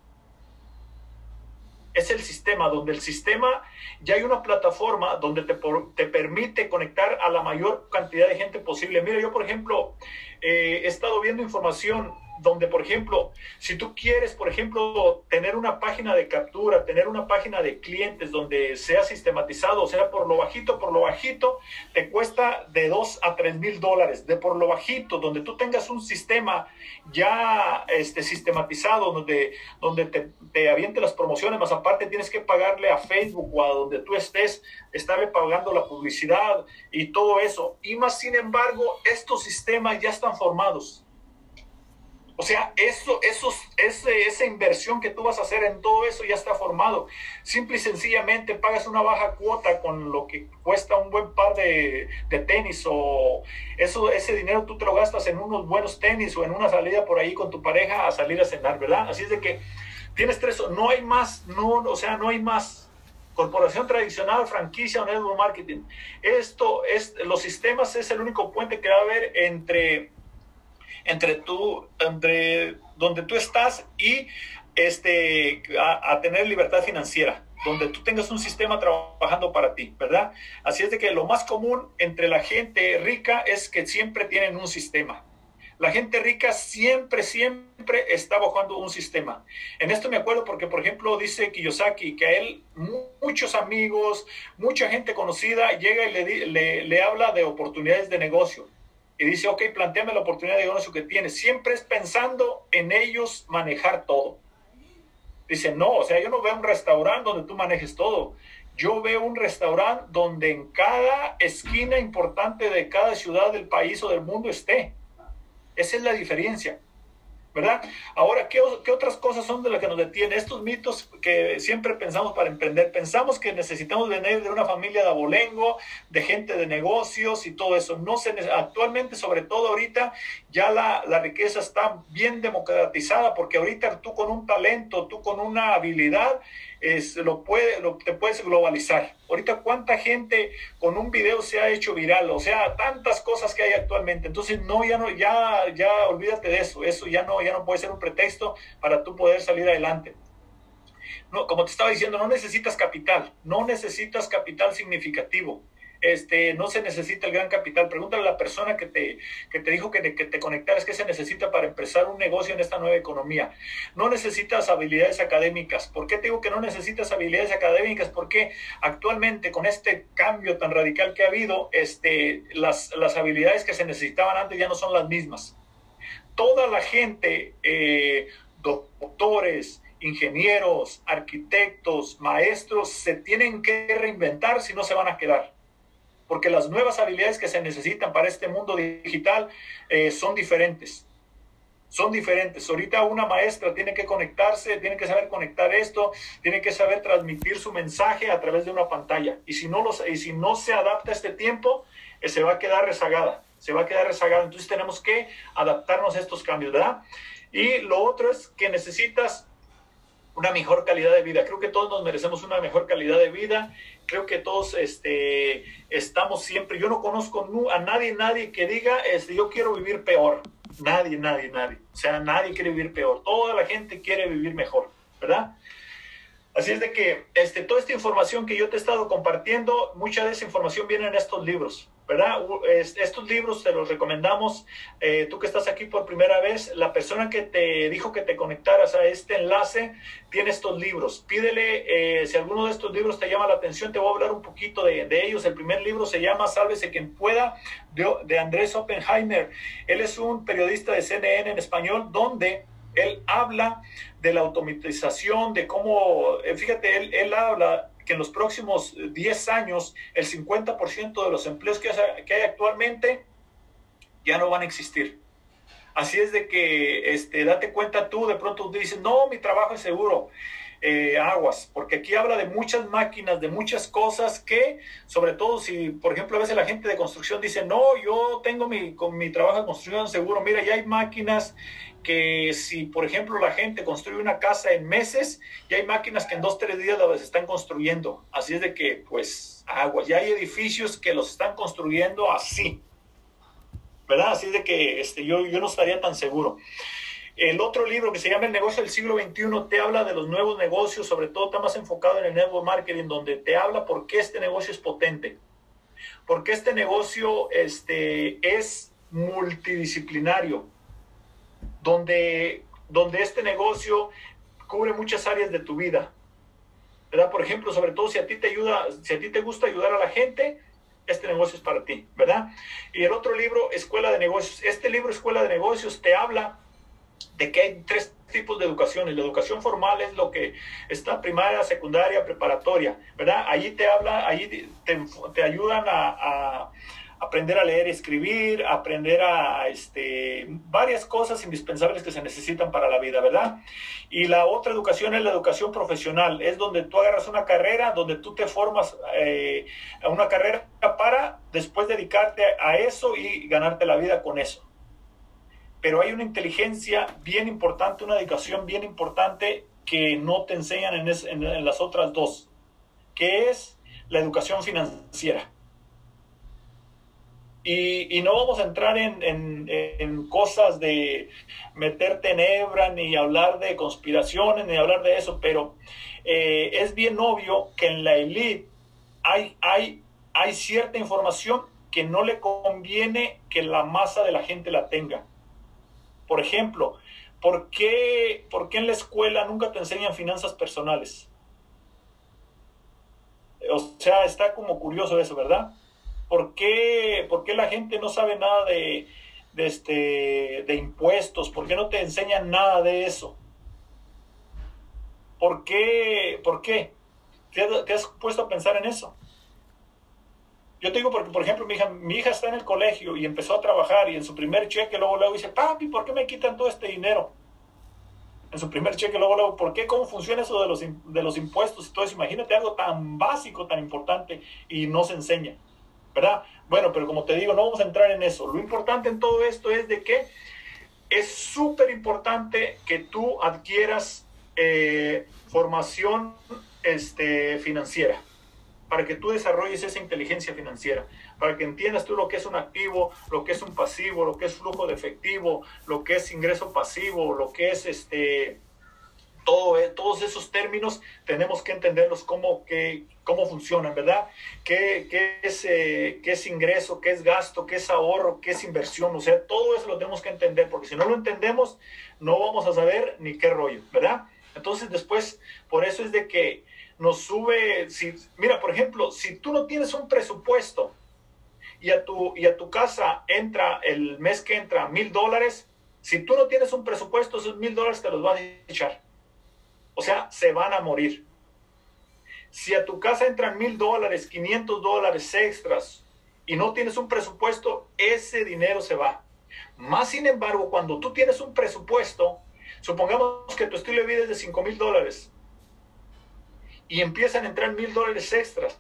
es el sistema, donde el sistema ya hay una plataforma donde te, te permite conectar a la mayor cantidad de gente posible. Mira, yo por ejemplo eh, he estado viendo información donde, por ejemplo, si tú quieres, por ejemplo, tener una página de captura, tener una página de clientes donde sea sistematizado, o sea, por lo bajito, por lo bajito, te cuesta de 2 a 3 mil dólares. De por lo bajito, donde tú tengas un sistema ya este, sistematizado, donde, donde te, te aviente las promociones, más aparte tienes que pagarle a Facebook o a donde tú estés, estarle pagando la publicidad y todo eso. Y más, sin embargo, estos sistemas ya están formados o sea, eso, esos, esa inversión que tú vas a hacer en todo eso ya está formado. Simple y sencillamente pagas una baja cuota con lo que cuesta un buen par de, tenis o eso, ese dinero tú te lo gastas en unos buenos tenis o en una salida por ahí con tu pareja a salir a cenar, ¿verdad? Así es de que tienes tres, no hay más, no, o sea, no hay más corporación tradicional, franquicia o network marketing. Esto es, los sistemas es el único puente que va a haber entre entre tú, entre donde tú estás y este, a, tener libertad financiera, donde tú tengas un sistema trabajando para ti, ¿verdad? Así es de que lo más común entre la gente rica es que siempre tienen un sistema. La gente rica siempre, siempre está bajando un sistema. En esto me acuerdo porque, por ejemplo, dice Kiyosaki que a él muchos amigos, mucha gente conocida llega y le, le, le habla de oportunidades de negocio y dice, ok, planteame la oportunidad de negocio que tienes. Siempre es pensando en ellos manejar todo. Dice, no, o sea, yo no veo un restaurante donde tú manejes todo. Yo veo un restaurante donde en cada esquina importante de cada ciudad del país o del mundo esté. Esa es la diferencia. ¿Verdad? Ahora, ¿qué, otras cosas son de las que nos detienen? Estos mitos que siempre pensamos para emprender. Pensamos que necesitamos venir de una familia de abolengo, de gente de negocios y todo eso. No se, actualmente, sobre todo ahorita, ya la, la riqueza está bien democratizada porque ahorita tú con un talento, tú con una habilidad, es, lo puede, lo, te puedes globalizar. Ahorita cuánta gente con un video se ha hecho viral, o sea, tantas cosas que hay actualmente. Entonces, no, ya no, ya, ya olvídate de eso. Eso ya no, ya no puede ser un pretexto para tú poder salir adelante. No, como te estaba diciendo, no necesitas capital, no necesitas capital significativo este, no se necesita el gran capital. Pregúntale a la persona que te, que te dijo que, que te conectaras, qué se necesita para empezar un negocio en esta nueva economía. No necesitas habilidades académicas. ¿Por qué te digo que no necesitas habilidades académicas? Porque actualmente con este cambio tan radical que ha habido, este, las, las habilidades que se necesitaban antes ya no son las mismas. Toda la gente, eh, doctores, ingenieros, arquitectos, maestros, se tienen que reinventar si no se van a quedar porque las nuevas habilidades que se necesitan para este mundo digital eh, son diferentes. Son diferentes. Ahorita una maestra tiene que conectarse, tiene que saber conectar esto, tiene que saber transmitir su mensaje a través de una pantalla. Y si no, los, y si no se adapta a este tiempo, eh, se va a quedar rezagada. Se va a quedar rezagada. Entonces tenemos que adaptarnos a estos cambios, ¿verdad? Y lo otro es que necesitas una mejor calidad de vida. Creo que todos nos merecemos una mejor calidad de vida. Creo que todos este, estamos siempre. Yo no conozco a nadie, nadie que diga, este, yo quiero vivir peor. Nadie, nadie, nadie. O sea, nadie quiere vivir peor. Toda la gente quiere vivir mejor, ¿verdad? Así es de que este, toda esta información que yo te he estado compartiendo, mucha de esa información viene en estos libros. ¿verdad? Estos libros te los recomendamos. Eh, tú que estás aquí por primera vez, la persona que te dijo que te conectaras a este enlace tiene estos libros. Pídele, eh, si alguno de estos libros te llama la atención, te voy a hablar un poquito de, ellos. El primer libro se llama Sálvese quien pueda, de, de Andrés Oppenheimer. Él es un periodista de CNN en español, donde él habla de la automatización, de cómo, eh, fíjate, él, él habla que en los próximos 10 años el 50% de los empleos que, hay actualmente ya no van a existir. Así es de que, este, date cuenta tú, de pronto dices, no, mi trabajo es seguro. Eh, aguas, porque aquí habla de muchas máquinas, de muchas cosas que, sobre todo si, por ejemplo, a veces la gente de construcción dice, no, yo tengo mi, con mi trabajo de construcción seguro, mira, ya hay máquinas que si, por ejemplo, la gente construye una casa en meses, ya hay máquinas que en dos, tres días las están construyendo. Así es de que, pues, aguas, ya hay edificios que los están construyendo así, ¿verdad? Así es de que este, yo, yo no estaría tan seguro. El otro libro que se llama El negocio del siglo XXI te habla de los nuevos negocios, sobre todo está más enfocado en el network marketing, donde te habla por qué este negocio es potente, porque este negocio este, es multidisciplinario, donde, donde este negocio cubre muchas áreas de tu vida. ¿verdad? Por ejemplo, sobre todo si a ti te ayuda, si a ti te gusta ayudar a la gente, este negocio es para ti, ¿verdad? Y el otro libro, Escuela de Negocios. Este libro, Escuela de Negocios, te habla de que hay tres tipos de educación. La educación formal es lo que está primaria, secundaria, preparatoria, ¿verdad? Allí te habla, allí te, te ayudan a, a, aprender a leer y escribir, aprender a, este, varias cosas indispensables que se necesitan para la vida, ¿verdad? Y la otra educación es la educación profesional, es donde tú agarras una carrera, donde tú te formas eh, una carrera para después dedicarte a eso y ganarte la vida con eso pero hay una inteligencia bien importante, una dedicación bien importante que no te enseñan en, las otras dos, que es la educación financiera. Y, no vamos a entrar en, cosas de meterte en hebra, ni hablar de conspiraciones, ni hablar de eso, pero eh, es bien obvio que en la hay, hay cierta información que no le conviene que la masa de la gente la tenga. Por ejemplo, ¿por qué, ¿por qué en la escuela nunca te enseñan finanzas personales? O sea, está como curioso eso, ¿verdad? ¿Por qué, por qué la gente no sabe nada de, de, este, de impuestos? ¿Por qué no te enseñan nada de eso? ¿Por qué? ¿Por qué? ¿Te, has puesto a pensar en eso? Yo te digo porque, por ejemplo, mi hija, mi hija está en el colegio y empezó a trabajar y en su primer cheque luego luego dice, papi, ¿por qué me quitan todo este dinero? En su primer cheque luego luego, ¿por qué? ¿Cómo funciona eso de los, de los impuestos y todo eso? Imagínate algo tan básico, tan importante y no se enseña, ¿verdad? Bueno, pero como te digo, no vamos a entrar en eso. Lo importante en todo esto es de que es súper importante que tú adquieras eh, formación este, financiera para que tú desarrolles esa inteligencia financiera, para que entiendas tú lo que es un activo, lo que es un pasivo, lo que es flujo de efectivo, lo que es ingreso pasivo, lo que es este todo, eh, todos esos términos tenemos que entenderlos cómo, que, cómo funcionan, ¿verdad? ¿Qué, qué es, eh, ¿Qué es ingreso, qué es gasto, qué es ahorro, qué es inversión? O sea, todo eso lo tenemos que entender, porque si no lo entendemos, no vamos a saber ni qué rollo, ¿verdad? Entonces después, por eso es de que nos sube, si, mira, por ejemplo, si tú no tienes un presupuesto y a tu, y a tu casa entra el mes que entra mil dólares, si tú no tienes un presupuesto, esos mil dólares te los van a echar. O sea, se van a morir. Si a tu casa entran mil dólares, 500 dólares extras y no tienes un presupuesto, ese dinero se va. Más sin embargo, cuando tú tienes un presupuesto, supongamos que tu estilo de vida es de 5 mil dólares y empiezan a entrar mil dólares extras.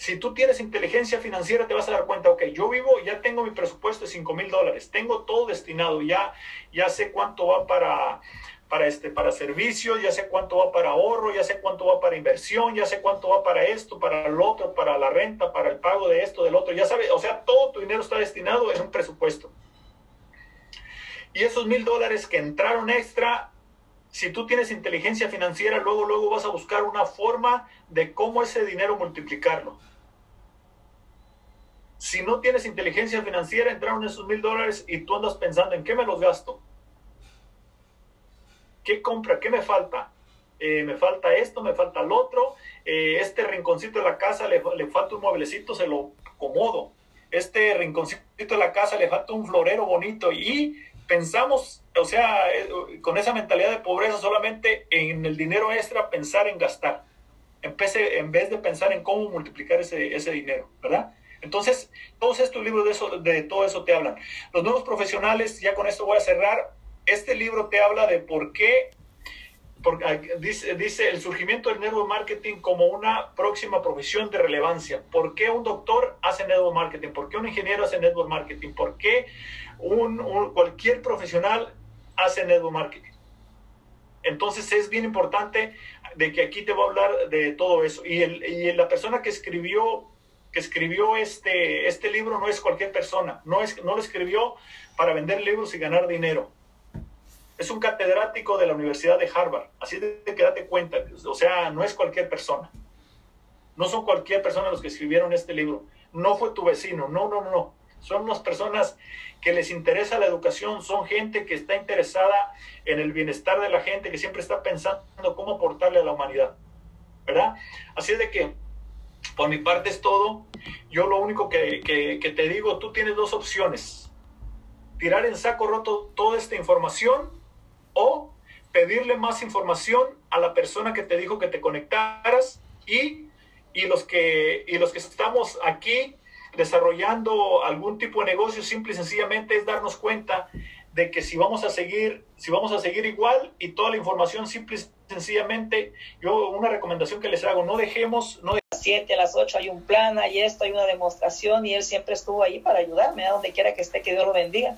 Si tú tienes inteligencia financiera, te vas a dar cuenta, ok, yo vivo, ya tengo mi presupuesto de 5 mil dólares, tengo todo destinado, ya, ya sé cuánto va para, para, este, para servicios, ya sé cuánto va para ahorro, ya sé cuánto va para inversión, ya sé cuánto va para esto, para el otro, para la renta, para el pago de esto, del otro, ya sabes, o sea, todo tu dinero está destinado en un presupuesto. Y esos mil dólares que entraron extra, si tú tienes inteligencia financiera, luego, luego vas a buscar una forma de cómo ese dinero multiplicarlo. Si no tienes inteligencia financiera, entraron esos mil dólares y tú andas pensando en qué me los gasto. ¿Qué compra? ¿Qué me falta? Eh, me falta esto, me falta el otro. Eh, este rinconcito de la casa le, le falta un mueblecito, se lo acomodo. Este rinconcito de la casa le falta un florero bonito y pensamos, o sea, eh, con esa mentalidad de pobreza solamente en el dinero extra, pensar en gastar, en vez de pensar en cómo multiplicar ese, ese dinero, ¿verdad? Entonces, todos estos libros de, eso, de todo eso te hablan. Los nuevos profesionales, ya con esto voy a cerrar, este libro te habla de por qué, dice, dice, el surgimiento del network marketing como una próxima profesión de relevancia. ¿Por qué un doctor hace network marketing? ¿Por qué un ingeniero hace network marketing? ¿Por qué un, cualquier profesional hace network marketing. Entonces es bien importante de que aquí te voy a hablar de todo eso. Y, el, la persona que escribió, que escribió este, este libro no es cualquier persona, no lo escribió para vender libros y ganar dinero. Es un catedrático de la Universidad de Harvard, así de que date cuenta, o sea, no es cualquier persona. No son cualquier persona los que escribieron este libro. No fue tu vecino, no, no, no. Son unas personas que les interesa la educación, son gente que está interesada en el bienestar de la gente, que siempre está pensando cómo aportarle a la humanidad. ¿Verdad? Así es de que, por mi parte es todo. Yo lo único que, que te digo, tú tienes dos opciones. Tirar en saco roto toda esta información o pedirle más información a la persona que te dijo que te conectaras y, y, los, que, y los que estamos aquí desarrollando algún tipo de negocio, simple y sencillamente es darnos cuenta de que si vamos a seguir, si vamos a seguir igual y toda la información simple y sencillamente, yo una recomendación que les hago, no dejemos, no a las 7, a las 8 hay un plan, hay esto, hay una demostración y él siempre estuvo ahí para ayudarme, a donde quiera que esté, que Dios lo bendiga.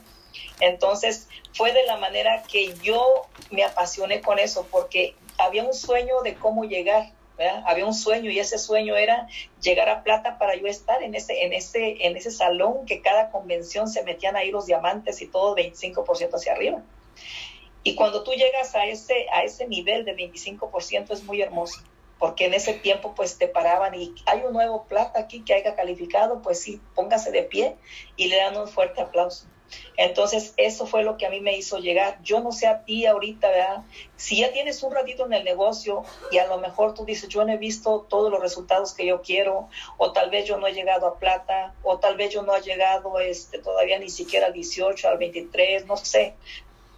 Entonces, fue de la manera que yo me apasioné con eso, porque había un sueño de cómo llegar había un sueño y ese sueño era llegar a plata para yo estar en ese, en ese, en ese salón que cada convención se metían ahí los diamantes y todo 25% hacia arriba. Y cuando tú llegas a ese, a ese nivel de 25% es muy hermoso, porque en ese tiempo pues te paraban y hay un nuevo plata aquí que haya calificado, pues sí, póngase de pie y le dan un fuerte aplauso. Entonces, eso fue lo que a mí me hizo llegar. Yo no sé a ti ahorita, ¿verdad? Si ya tienes un ratito en el negocio y a lo mejor tú dices, yo no he visto todos los resultados que yo quiero, o tal vez yo no he llegado a plata, o tal vez yo no he llegado este, todavía ni siquiera al 18, al 23, no sé.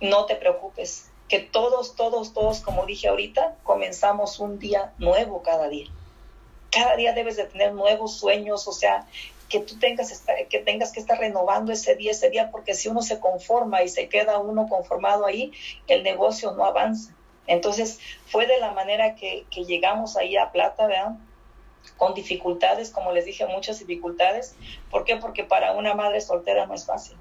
No te preocupes, que todos, todos, todos, como dije ahorita, comenzamos un día nuevo cada día cada día debes de tener nuevos sueños, o sea, que tú tengas, que tengas que estar renovando ese día, ese día, porque si uno se conforma y se queda uno conformado ahí, el negocio no avanza. Entonces, fue de la manera que, que llegamos ahí a Plata, ¿verdad? Con dificultades, como les dije, muchas dificultades. ¿Por qué? Porque para una madre soltera no es fácil.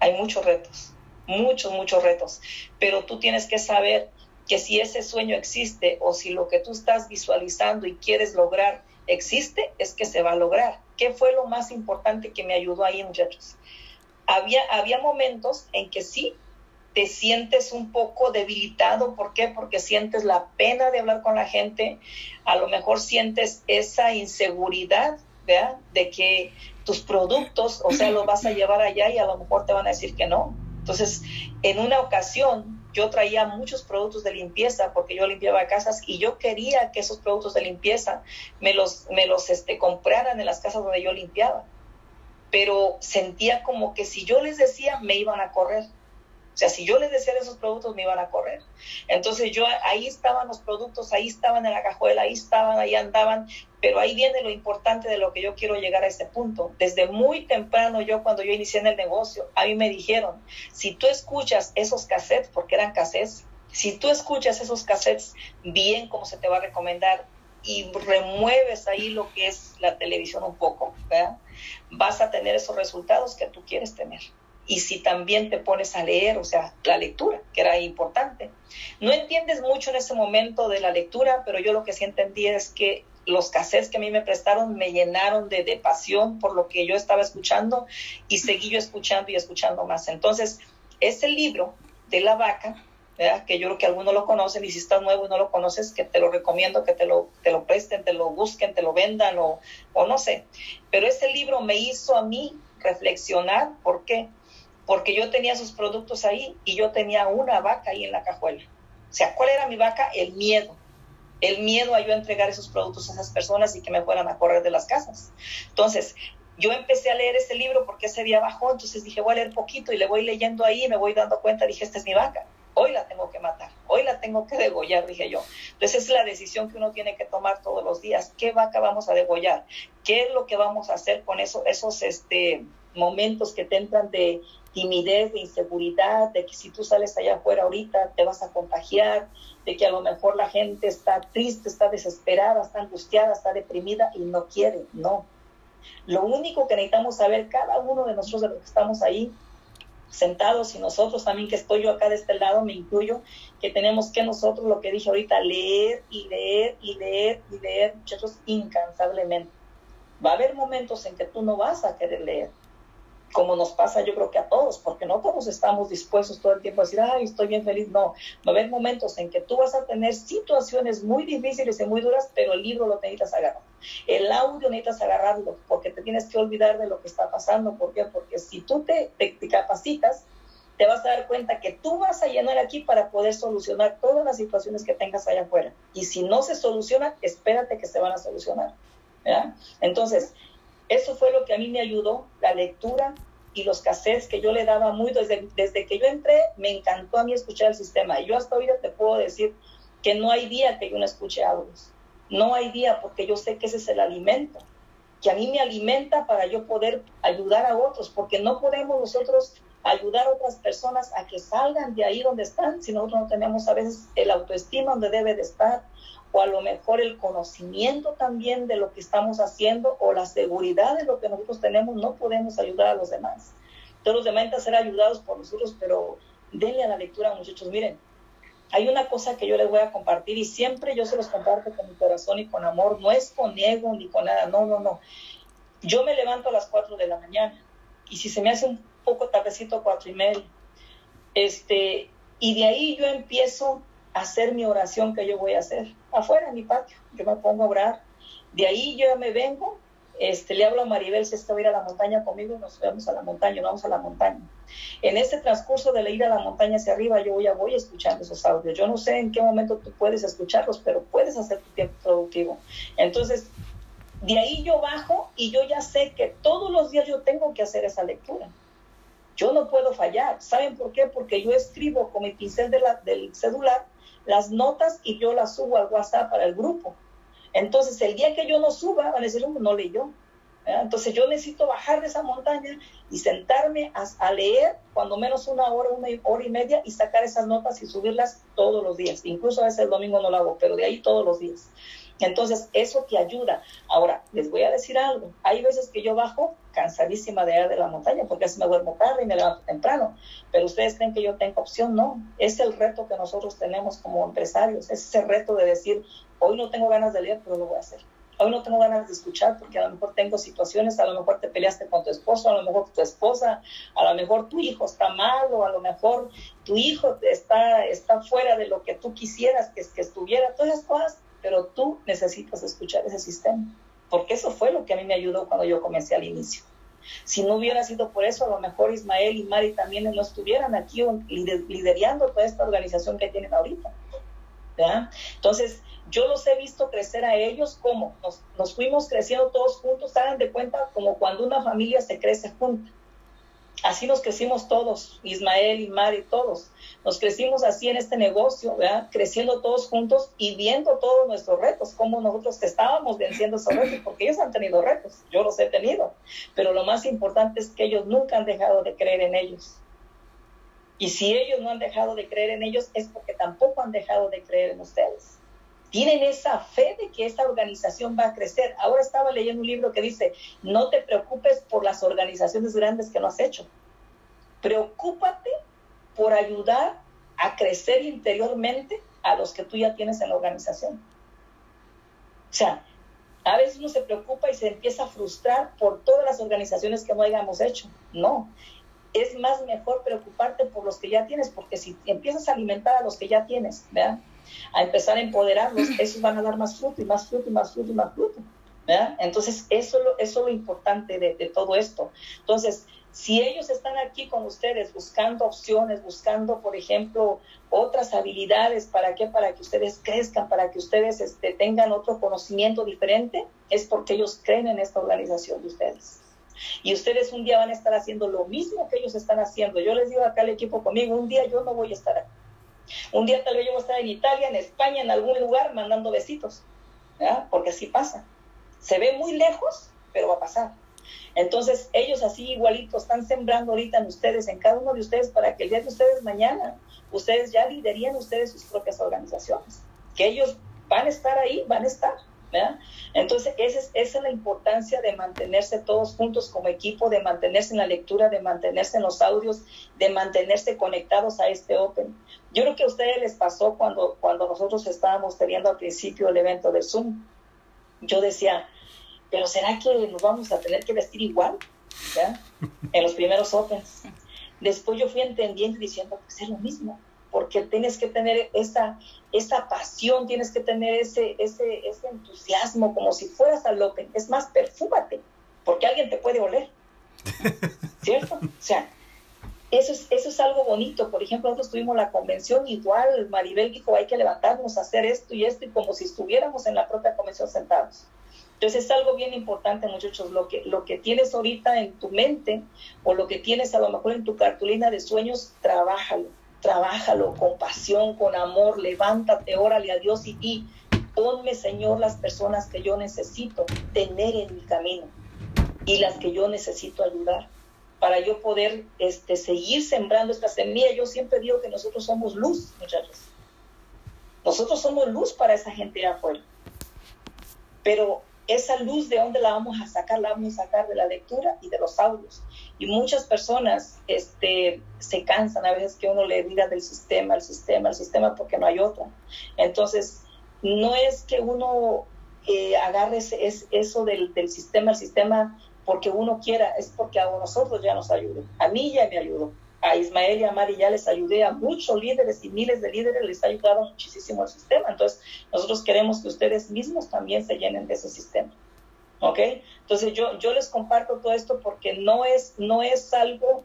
Hay muchos retos, muchos, muchos retos. Pero tú tienes que saber que si ese sueño existe o si lo que tú estás visualizando y quieres lograr existe, es que se va a lograr. ¿Qué fue lo más importante que me ayudó ahí, muchachos? Había, había momentos en que sí te sientes un poco debilitado. ¿Por qué? Porque sientes la pena de hablar con la gente. A lo mejor sientes esa inseguridad, ¿verdad? De que tus productos, o sea, los vas a llevar allá y a lo mejor te van a decir que no. Entonces, en una ocasión, yo traía muchos productos de limpieza porque yo limpiaba casas y yo quería que esos productos de limpieza me los, me los este, compraran en las casas donde yo limpiaba. Pero sentía como que si yo les decía, me iban a correr. O sea, si yo les decía de esos productos, me iban a correr. Entonces yo ahí estaban los productos, ahí estaban en la cajuela, ahí estaban, ahí andaban, pero ahí viene lo importante de lo que yo quiero llegar a este punto. Desde muy temprano yo, cuando yo inicié en el negocio, a mí me dijeron, si tú escuchas esos cassettes, porque eran cassettes, si tú escuchas esos cassettes bien como se te va a recomendar y remueves ahí lo que es la televisión un poco, vas a tener esos resultados que tú quieres tener. y si también te pones a leer, o sea, la lectura, que era importante. No entiendes mucho en ese momento de la lectura, pero yo lo que sí entendí es que los cassettes que a mí me prestaron me llenaron de, de pasión por lo que yo estaba escuchando y seguí yo escuchando y escuchando más. Entonces, ese libro de la vaca, que yo creo que algunos lo conocen y si estás nuevo y no lo conoces, que te lo recomiendo, que te lo, te lo presten, te lo busquen, te lo vendan o, o no sé. Pero ese libro me hizo a mí reflexionar, ¿por qué? Porque yo tenía sus productos ahí y yo tenía una vaca ahí en la cajuela. O sea, ¿cuál era mi vaca? El miedo. El miedo a yo entregar esos productos a esas personas y que me fueran a correr de las casas. Entonces, yo empecé a leer ese libro porque ese día bajó, entonces dije, voy a leer poquito y le voy leyendo ahí y me voy dando cuenta, dije, esta es mi vaca, hoy la tengo que matar, hoy la tengo que degollar, dije yo. Entonces es la decisión que uno tiene que tomar todos los días, ¿qué vaca vamos a degollar? ¿Qué es lo que vamos a hacer con eso, esos este, momentos que te entran de timidez, de inseguridad, de que si tú sales allá afuera ahorita te vas a contagiar, de que a lo mejor la gente está triste, está desesperada, está angustiada, está deprimida y no quiere, no lo único que necesitamos saber cada uno de nosotros de los que estamos ahí sentados y nosotros también que estoy yo acá de este lado, me incluyo, que tenemos que nosotros, lo que dije ahorita, leer y leer y leer y leer, muchachos, incansablemente. Va a haber momentos en que tú no vas a querer leer, como nos pasa yo creo que a todos, porque no todos estamos dispuestos todo el tiempo a decir, ay, estoy bien feliz. No, va a haber momentos en que tú vas a tener situaciones muy difíciles y muy duras, pero el libro lo necesitas agarrar. El audio necesitas agarrarlo, porque te tienes que olvidar de lo que está pasando. ¿Por qué? Porque si tú te, te, capacitas, te vas a dar cuenta que tú vas a llenar aquí para poder solucionar todas las situaciones que tengas allá afuera. Y si no se soluciona, espérate que se van a solucionar. Entonces, eso fue lo que a mí me ayudó, la lectura y los cassettes que yo le daba muy, desde, desde que yo entré, me encantó a mí escuchar el sistema. Y yo hasta hoy te puedo decir que no hay día que yo no escuche audios. No hay día porque yo sé que ese es el alimento, que a mí me alimenta para yo poder ayudar a otros, porque no podemos nosotros ayudar a otras personas a que salgan de ahí donde están si nosotros no tenemos a veces el autoestima donde debe de estar o a lo mejor el conocimiento también de lo que estamos haciendo o la seguridad de lo que nosotros tenemos, no podemos ayudar a los demás. Todos los demás ser ayudados por nosotros, pero denle a la lectura, muchachos. Miren, hay una cosa que yo les voy a compartir y siempre yo se los comparto con mi corazón y con amor. No es con ego ni con nada, no, no, no. Yo me levanto a las 4 de la mañana y si se me hace un poco tardecito, cuatro y media, este, y de ahí yo empiezo hacer mi oración que yo voy a hacer afuera en mi patio. Yo me pongo a orar. De ahí yo me vengo, este, le hablo a Maribel si está a ir a la montaña conmigo, nos vamos a la montaña, nos vamos a la montaña. En ese transcurso de ir a la montaña hacia arriba, yo ya voy escuchando esos audios. Yo no sé en qué momento tú puedes escucharlos, pero puedes hacer tu tiempo productivo. Entonces, de ahí yo bajo y yo ya sé que todos los días yo tengo que hacer esa lectura. Yo no puedo fallar. ¿Saben por qué? Porque yo escribo con mi pincel de la, del celular las notas y yo las subo al WhatsApp para el grupo. Entonces, el día que yo no suba, van a decir, no leyó. Entonces, yo necesito bajar de esa montaña y sentarme a, leer cuando menos una hora, una hora y media y sacar esas notas y subirlas todos los días. Incluso a veces el domingo no lo hago, pero de ahí todos los días. Entonces, eso te ayuda. Ahora, les voy a decir algo. Hay veces que yo bajo cansadísima de ir de la montaña porque así me duermo tarde y me levanto temprano. Pero ustedes creen que yo tengo opción, no. Es el reto que nosotros tenemos como empresarios. Es ese reto de decir, hoy no tengo ganas de leer, pero lo voy a hacer. Hoy no tengo ganas de escuchar porque a lo mejor tengo situaciones, a lo mejor te peleaste con tu esposo, a lo mejor tu esposa, a lo mejor tu hijo está mal o a lo mejor tu hijo está, está fuera de lo que tú quisieras que, que estuviera. Todas esas cosas pero tú necesitas escuchar ese sistema, porque eso fue lo que a mí me ayudó cuando yo comencé al inicio. Si no hubiera sido por eso, a lo mejor Ismael y Mari también no estuvieran aquí liderando toda esta organización que tienen ahorita. Entonces, yo los he visto crecer a ellos como nos, fuimos creciendo todos juntos, hagan de cuenta como cuando una familia se crece junta. Así nos crecimos todos, Ismael y Mari, todos. Nos crecimos así en este negocio, ¿verdad? creciendo todos juntos y viendo todos nuestros retos, cómo nosotros estábamos venciendo esos retos, porque ellos han tenido retos, yo los he tenido, pero lo más importante es que ellos nunca han dejado de creer en ellos. Y si ellos no han dejado de creer en ellos, es porque tampoco han dejado de creer en ustedes. Tienen esa fe de que esta organización va a crecer. Ahora estaba leyendo un libro que dice, no te preocupes por las organizaciones grandes que no has hecho preocúpate por ayudar a crecer interiormente a los que tú ya tienes en la organización. O sea, a veces uno se preocupa y se empieza a frustrar por todas las organizaciones que no hayamos hecho. No, es más mejor preocuparte por los que ya tienes, porque si empiezas a alimentar a los que ya tienes, ¿verdad? A empezar a empoderarlos, esos van a dar más fruto y más fruto y más fruto y más fruto. Entonces, eso, es lo importante de, de todo esto. Entonces, si ellos están aquí con ustedes buscando opciones, buscando, por ejemplo, otras habilidades, ¿para qué? Para que ustedes crezcan, para que ustedes este, tengan otro conocimiento diferente, es porque ellos creen en esta organización de ustedes. Y ustedes un día van a estar haciendo lo mismo que ellos están haciendo. Yo les digo acá al equipo conmigo, un día yo no voy a estar aquí. Un día tal vez yo voy a estar en Italia, en España, en algún lugar, mandando besitos, ¿ya? porque así pasa. Se ve muy lejos, pero va a pasar. Entonces, ellos así igualitos están sembrando ahorita en ustedes, en cada uno de ustedes, para que el día de ustedes mañana, ustedes ya liderían ustedes sus propias organizaciones. Que ellos van a estar ahí, van a estar. ¿verdad? Entonces, esa es, esa es la importancia de mantenerse todos juntos como equipo, de mantenerse en la lectura, de mantenerse en los audios, de mantenerse conectados a este Open. Yo creo que a ustedes les pasó cuando, cuando nosotros estábamos teniendo al principio el evento de Zoom. Yo decía, pero ¿será que nos vamos a tener que vestir igual? ¿Ya? En los primeros Opens. Después yo fui entendiendo y diciendo, pues es lo mismo, porque tienes que tener esa, esa pasión, tienes que tener ese, ese, ese entusiasmo, como si fueras al Open. Es más, perfúmate, porque alguien te puede oler. [laughs] ¿Cierto? O sea, eso es, eso es algo bonito. Por ejemplo, nosotros tuvimos la convención, igual Maribel dijo, hay que levantarnos hacer esto y esto, y como si estuviéramos en la propia convención sentados. Entonces es algo bien importante, muchachos, lo que, lo que tienes ahorita en tu mente o lo que tienes a lo mejor en tu cartulina de sueños, trabájalo, trabájalo con pasión, con amor, levántate, órale a Dios y, y ponme, Señor, las personas que yo necesito tener en mi camino y las que yo necesito ayudar para yo poder este, seguir sembrando esta semilla. Yo siempre digo que nosotros somos luz, muchachos. Nosotros somos luz para esa gente de afuera. Pero esa luz de dónde la vamos a sacar, la vamos a sacar de la lectura y de los audios. Y muchas personas este, se cansan a veces que uno le diga del sistema, el sistema, el sistema, porque no hay otra. Entonces, no es que uno eh, agarre ese, eso del, del, sistema, el sistema, porque uno quiera, es porque a nosotros ya nos ayuda. A mí ya me ayudó a Ismael y a Mari ya les ayudé, a muchos líderes y miles de líderes les ha ayudado muchísimo el sistema. Entonces, nosotros queremos que ustedes mismos también se llenen de ese sistema. ¿Ok? Entonces, yo, yo les comparto todo esto porque no es, no es algo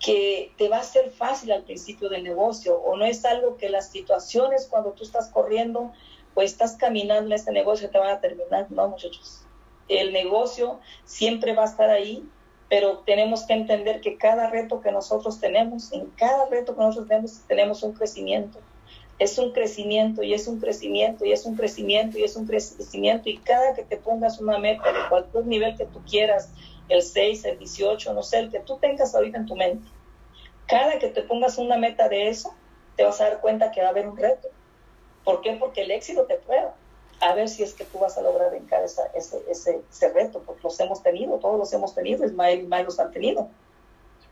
que te va a ser fácil al principio del negocio o no es algo que las situaciones cuando tú estás corriendo o estás caminando en este negocio te van a terminar. No, muchachos. El negocio siempre va a estar ahí pero tenemos que entender que cada reto que nosotros tenemos, en cada reto que nosotros tenemos, tenemos un crecimiento. Es un crecimiento y es un crecimiento y es un crecimiento y es un crecimiento y cada que te pongas una meta de cualquier nivel que tú quieras, el 6, el 18, no sé, el que tú tengas ahorita en tu mente, cada que te pongas una meta de eso, te vas a dar cuenta que va a haber un reto. ¿Por qué? Porque el éxito te prueba a ver si es que tú vas a lograr vencer ese, ese, ese, reto, porque los hemos tenido, todos los hemos tenido, Ismael y Ismael los han tenido.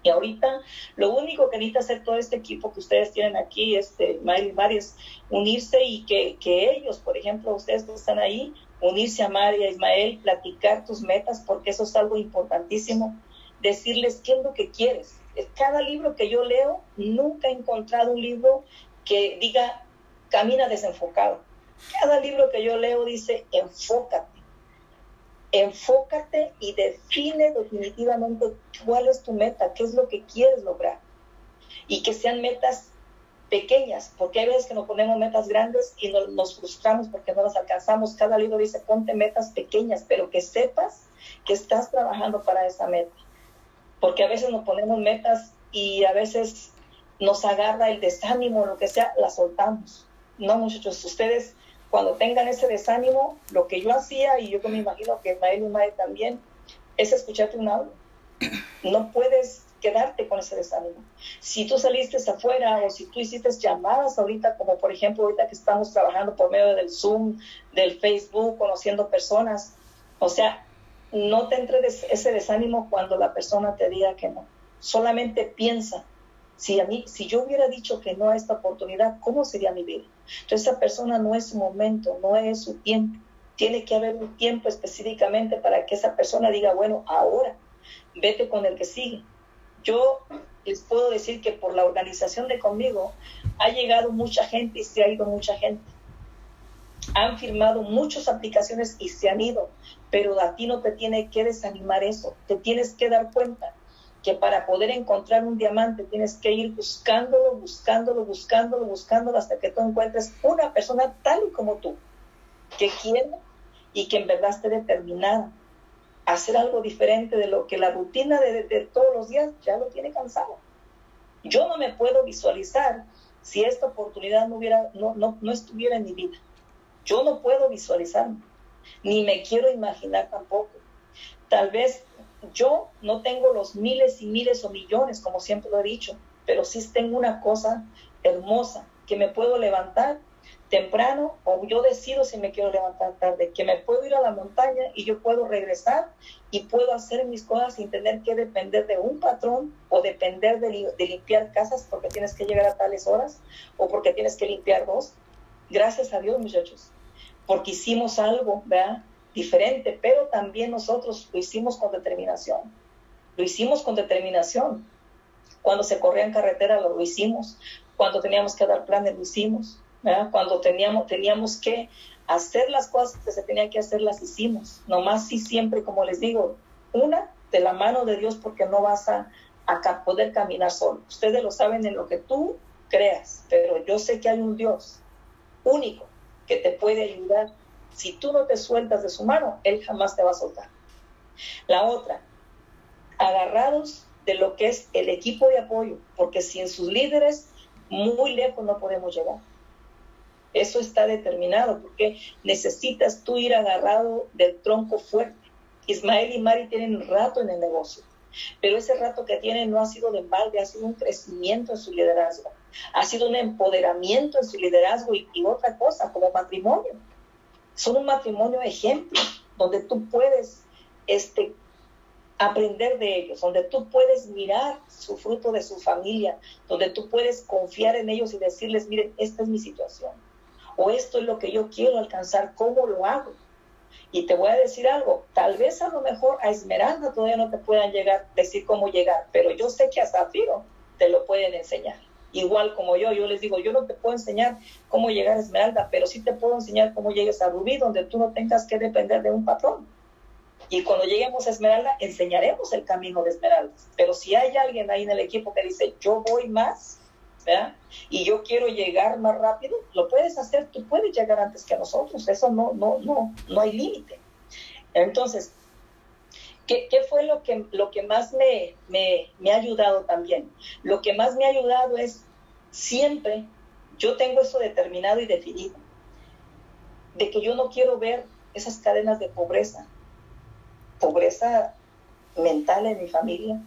Y ahorita lo único que necesita hacer todo este equipo que ustedes tienen aquí, este, Ismael y Mari, es unirse y que, que ellos, por ejemplo, ustedes que están ahí, unirse a Mari, a Ismael, platicar tus metas, porque eso es algo importantísimo, decirles qué es lo que quieres. Cada libro que yo leo, nunca he encontrado un libro que diga camina desenfocado cada libro que yo leo dice, enfócate. Enfócate y define definitivamente cuál es tu meta, qué es lo que quieres lograr. Y que sean metas pequeñas, porque hay veces que nos ponemos metas grandes y nos, frustramos porque no las alcanzamos. Cada libro dice, ponte metas pequeñas, pero que sepas que estás trabajando para esa meta. Porque a veces nos ponemos metas y a veces nos agarra el desánimo, lo que sea, la soltamos. No, muchachos, ustedes cuando tengan ese desánimo, lo que yo hacía, y yo me imagino que Ismael y Mae también, es escucharte un audio. No puedes quedarte con ese desánimo. Si tú saliste afuera o si tú hiciste llamadas ahorita, como por ejemplo ahorita que estamos trabajando por medio del Zoom, del Facebook, conociendo personas, o sea, no te entre ese desánimo cuando la persona te diga que no. Solamente piensa, si a mí, si yo hubiera dicho que no a esta oportunidad, ¿cómo sería mi vida? Entonces esa persona no es su momento, no es su tiempo. Tiene que haber un tiempo específicamente para que esa persona diga, bueno, ahora vete con el que sigue. Yo les puedo decir que por la organización de conmigo ha llegado mucha gente y se ha ido mucha gente. Han firmado muchas aplicaciones y se han ido, pero a ti no te tiene que desanimar eso. Te tienes que dar cuenta que para poder encontrar un diamante tienes que ir buscándolo, buscándolo, buscándolo, buscándolo hasta que tú encuentres una persona tal y como tú, que quiere y que en verdad esté determinada a hacer algo diferente de lo que la rutina de, todos los días ya lo tiene cansado. Yo no me puedo visualizar si esta oportunidad no, hubiera, no, no, no estuviera en mi vida. Yo no puedo visualizarme, ni me quiero imaginar tampoco. Tal vez yo no tengo los miles y miles o millones, como siempre lo he dicho, pero sí tengo una cosa hermosa, que me puedo levantar temprano o yo decido si me quiero levantar tarde, que me puedo ir a la montaña y yo puedo regresar y puedo hacer mis cosas sin tener que depender de un patrón o depender de, limpiar casas porque tienes que llegar a tales horas o porque tienes que limpiar dos. Gracias a Dios, muchachos, porque hicimos algo, ¿verdad? Diferente, pero también nosotros lo hicimos con determinación. Lo hicimos con determinación. Cuando se corría en carretera lo hicimos. Cuando teníamos que dar planes lo hicimos. Cuando teníamos, teníamos que hacer las cosas que se tenían que hacer, las hicimos. Nomás sí siempre, como les digo, una de la mano de Dios porque no vas a, a poder caminar solo. Ustedes lo saben en lo que tú creas, pero yo sé que hay un Dios único que te puede ayudar si tú no te sueltas de su mano, Él jamás te va a soltar. La otra, agarrados de lo que es el equipo de apoyo, porque sin sus líderes, muy lejos no podemos llegar. Eso está determinado, porque necesitas tú ir agarrado del tronco fuerte. Ismael y Mari tienen un rato en el negocio, pero ese rato que tienen no ha sido de balde, ha sido un crecimiento en su liderazgo, ha sido un empoderamiento en su liderazgo y, y otra cosa, como matrimonio son un matrimonio ejemplo, donde tú puedes este, aprender de ellos, donde tú puedes mirar su fruto de su familia, donde tú puedes confiar en ellos y decirles, miren, esta es mi situación, o esto es lo que yo quiero alcanzar, ¿cómo lo hago? Y te voy a decir algo, tal vez a lo mejor a Esmeralda todavía no te puedan llegar, decir cómo llegar, pero yo sé que a Zafiro te lo pueden enseñar igual como yo, yo les digo, yo no te puedo enseñar cómo llegar a Esmeralda, pero sí te puedo enseñar cómo llegues a Rubí, donde tú no tengas que depender de un patrón. Y cuando lleguemos a Esmeralda, enseñaremos el camino de Esmeralda. Pero si hay alguien ahí en el equipo que dice, yo voy más, ¿verdad? Y yo quiero llegar más rápido, lo puedes hacer, tú puedes llegar antes que nosotros, eso no, no, no, no hay límite. Entonces, ¿Qué, fue lo que, lo que más me, me, ha ayudado también? Lo que más me ha ayudado es siempre, yo tengo eso determinado y definido, de que yo no quiero ver esas cadenas de pobreza, pobreza mental en mi familia,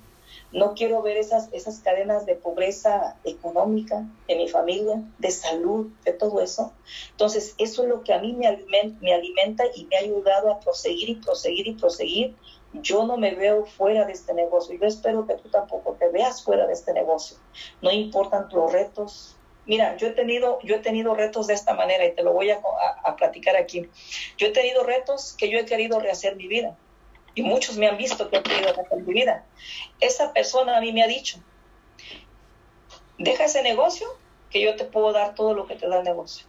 no quiero ver esas, esas cadenas de pobreza económica en mi familia, de salud, de todo eso. Entonces, eso es lo que a mí me me alimenta y me ha ayudado a proseguir y proseguir y proseguir yo no me veo fuera de este negocio. Yo espero que tú tampoco te veas fuera de este negocio. No importan los retos. Mira, yo he tenido, yo he tenido retos de esta manera y te lo voy a, platicar aquí. Yo he tenido retos que yo he querido rehacer mi vida. Y muchos me han visto que he querido rehacer mi vida. Esa persona a mí me ha dicho, deja ese negocio que yo te puedo dar todo lo que te da el negocio.